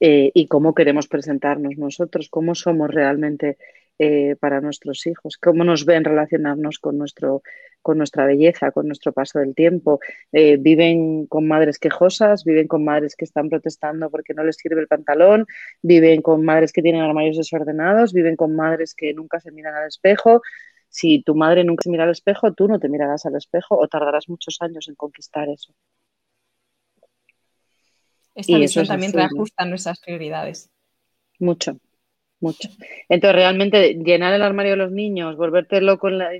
Eh, y cómo queremos presentarnos nosotros, cómo somos realmente eh, para nuestros hijos, cómo nos ven relacionarnos con, nuestro, con nuestra belleza, con nuestro paso del tiempo. Eh, viven con madres quejosas, viven con madres que están protestando porque no les sirve el pantalón, viven con madres que tienen armarios desordenados, viven con madres que nunca se miran al espejo. Si tu madre nunca se mira al espejo, tú no te mirarás al espejo o tardarás muchos años en conquistar eso. Esta visión también reajusta nuestras prioridades. Mucho, mucho. Entonces, realmente llenar el armario de los niños, volvértelo con la...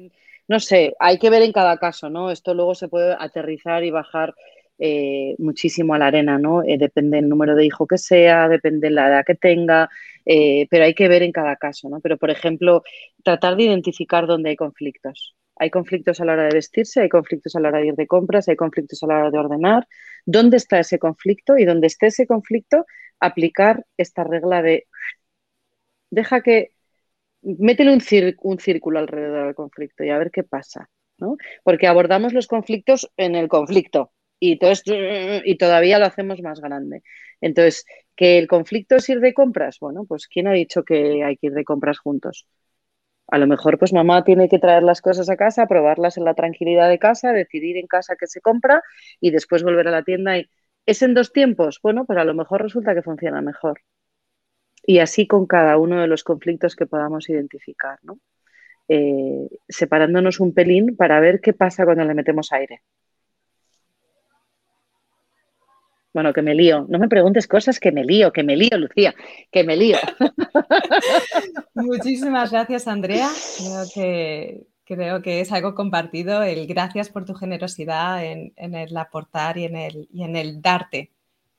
No sé, hay que ver en cada caso, ¿no? Esto luego se puede aterrizar y bajar eh, muchísimo a la arena, ¿no? Eh, depende del número de hijo que sea, depende de la edad que tenga, eh, pero hay que ver en cada caso, ¿no? Pero, por ejemplo, tratar de identificar dónde hay conflictos. Hay conflictos a la hora de vestirse, hay conflictos a la hora de ir de compras, hay conflictos a la hora de ordenar. ¿Dónde está ese conflicto? Y donde esté ese conflicto, aplicar esta regla de deja que, métele un, círculo alrededor del conflicto y a ver qué pasa. ¿no? Porque abordamos los conflictos en el conflicto y, y todavía lo hacemos más grande. Entonces, ¿que el conflicto es ir de compras? Bueno, pues ¿quién ha dicho que hay que ir de compras juntos? A lo mejor, pues mamá tiene que traer las cosas a casa, probarlas en la tranquilidad de casa, decidir en casa qué se compra y después volver a la tienda. Y... ¿Es en dos tiempos? Bueno, pues a lo mejor resulta que funciona mejor. Y así con cada uno de los conflictos que podamos identificar, ¿no? Eh, separándonos un pelín para ver qué pasa cuando le metemos aire. Bueno, que me lío. No me preguntes cosas que me lío, que me lío, Lucía, que me lío. Muchísimas gracias, Andrea. Creo que, creo que es algo compartido. El gracias por tu generosidad en, el aportar y en el, y en el darte,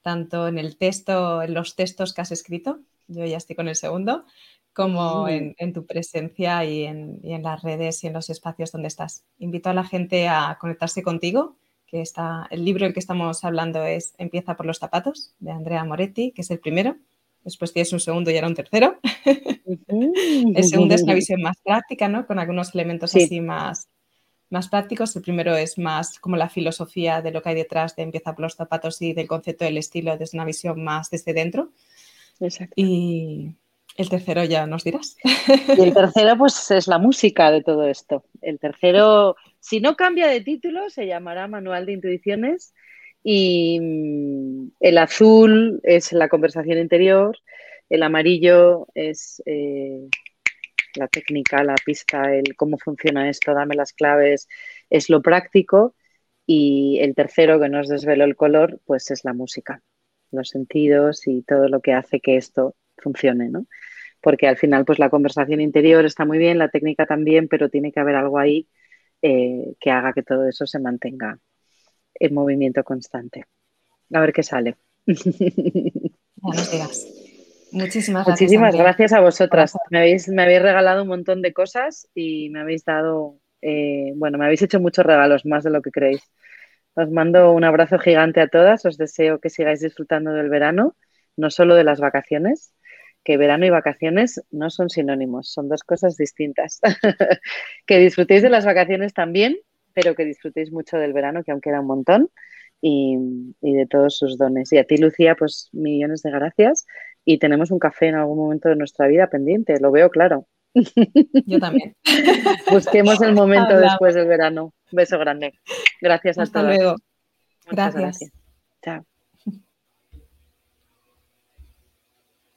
tanto en el texto, en los textos que has escrito, yo ya estoy con el segundo, como en, tu presencia y en, y en las redes y en los espacios donde estás. Invito a la gente a conectarse contigo que está, el libro del que estamos hablando es Empieza por los zapatos, de Andrea Moretti, que es el primero. Después tienes un segundo y ahora un tercero. el segundo es una visión más práctica, ¿no? Con algunos elementos así más, más prácticos. El primero es más como la filosofía de lo que hay detrás de Empieza por los zapatos y del concepto del estilo desde una visión más desde dentro. Exacto. Y el tercero ya nos dirás. Y el tercero, pues es la música de todo esto. El tercero, si no cambia de título, se llamará Manual de Intuiciones. Y mm, el azul es la conversación interior, el amarillo es eh, la técnica, la pista, el cómo funciona esto, dame las claves, es lo práctico. Y el tercero, que nos desveló el color, pues es la música, los sentidos y todo lo que hace que esto funcione, ¿no? Porque al final, pues la conversación interior está muy bien, la técnica también, pero tiene que haber algo ahí eh, que haga que todo eso se mantenga en movimiento constante. A ver qué sale. Buenos días. Muchísimas gracias. Muchísimas gracias a vosotras. Me habéis, me habéis regalado un montón de cosas y me habéis dado, eh, bueno, me habéis hecho muchos regalos, más de lo que creéis. Os mando un abrazo gigante a todas. Os deseo que sigáis disfrutando del verano, no solo de las vacaciones, que verano y vacaciones no son sinónimos, son dos cosas distintas. que disfrutéis de las vacaciones también, pero que disfrutéis mucho del verano, que aún queda un montón, y, de todos sus dones. Y a ti, Lucía, pues millones de gracias. Y tenemos un café en algún momento de nuestra vida pendiente, lo veo claro. Yo también. Busquemos el momento después del verano. beso grande. Gracias a Hasta luego. gracias. Chao.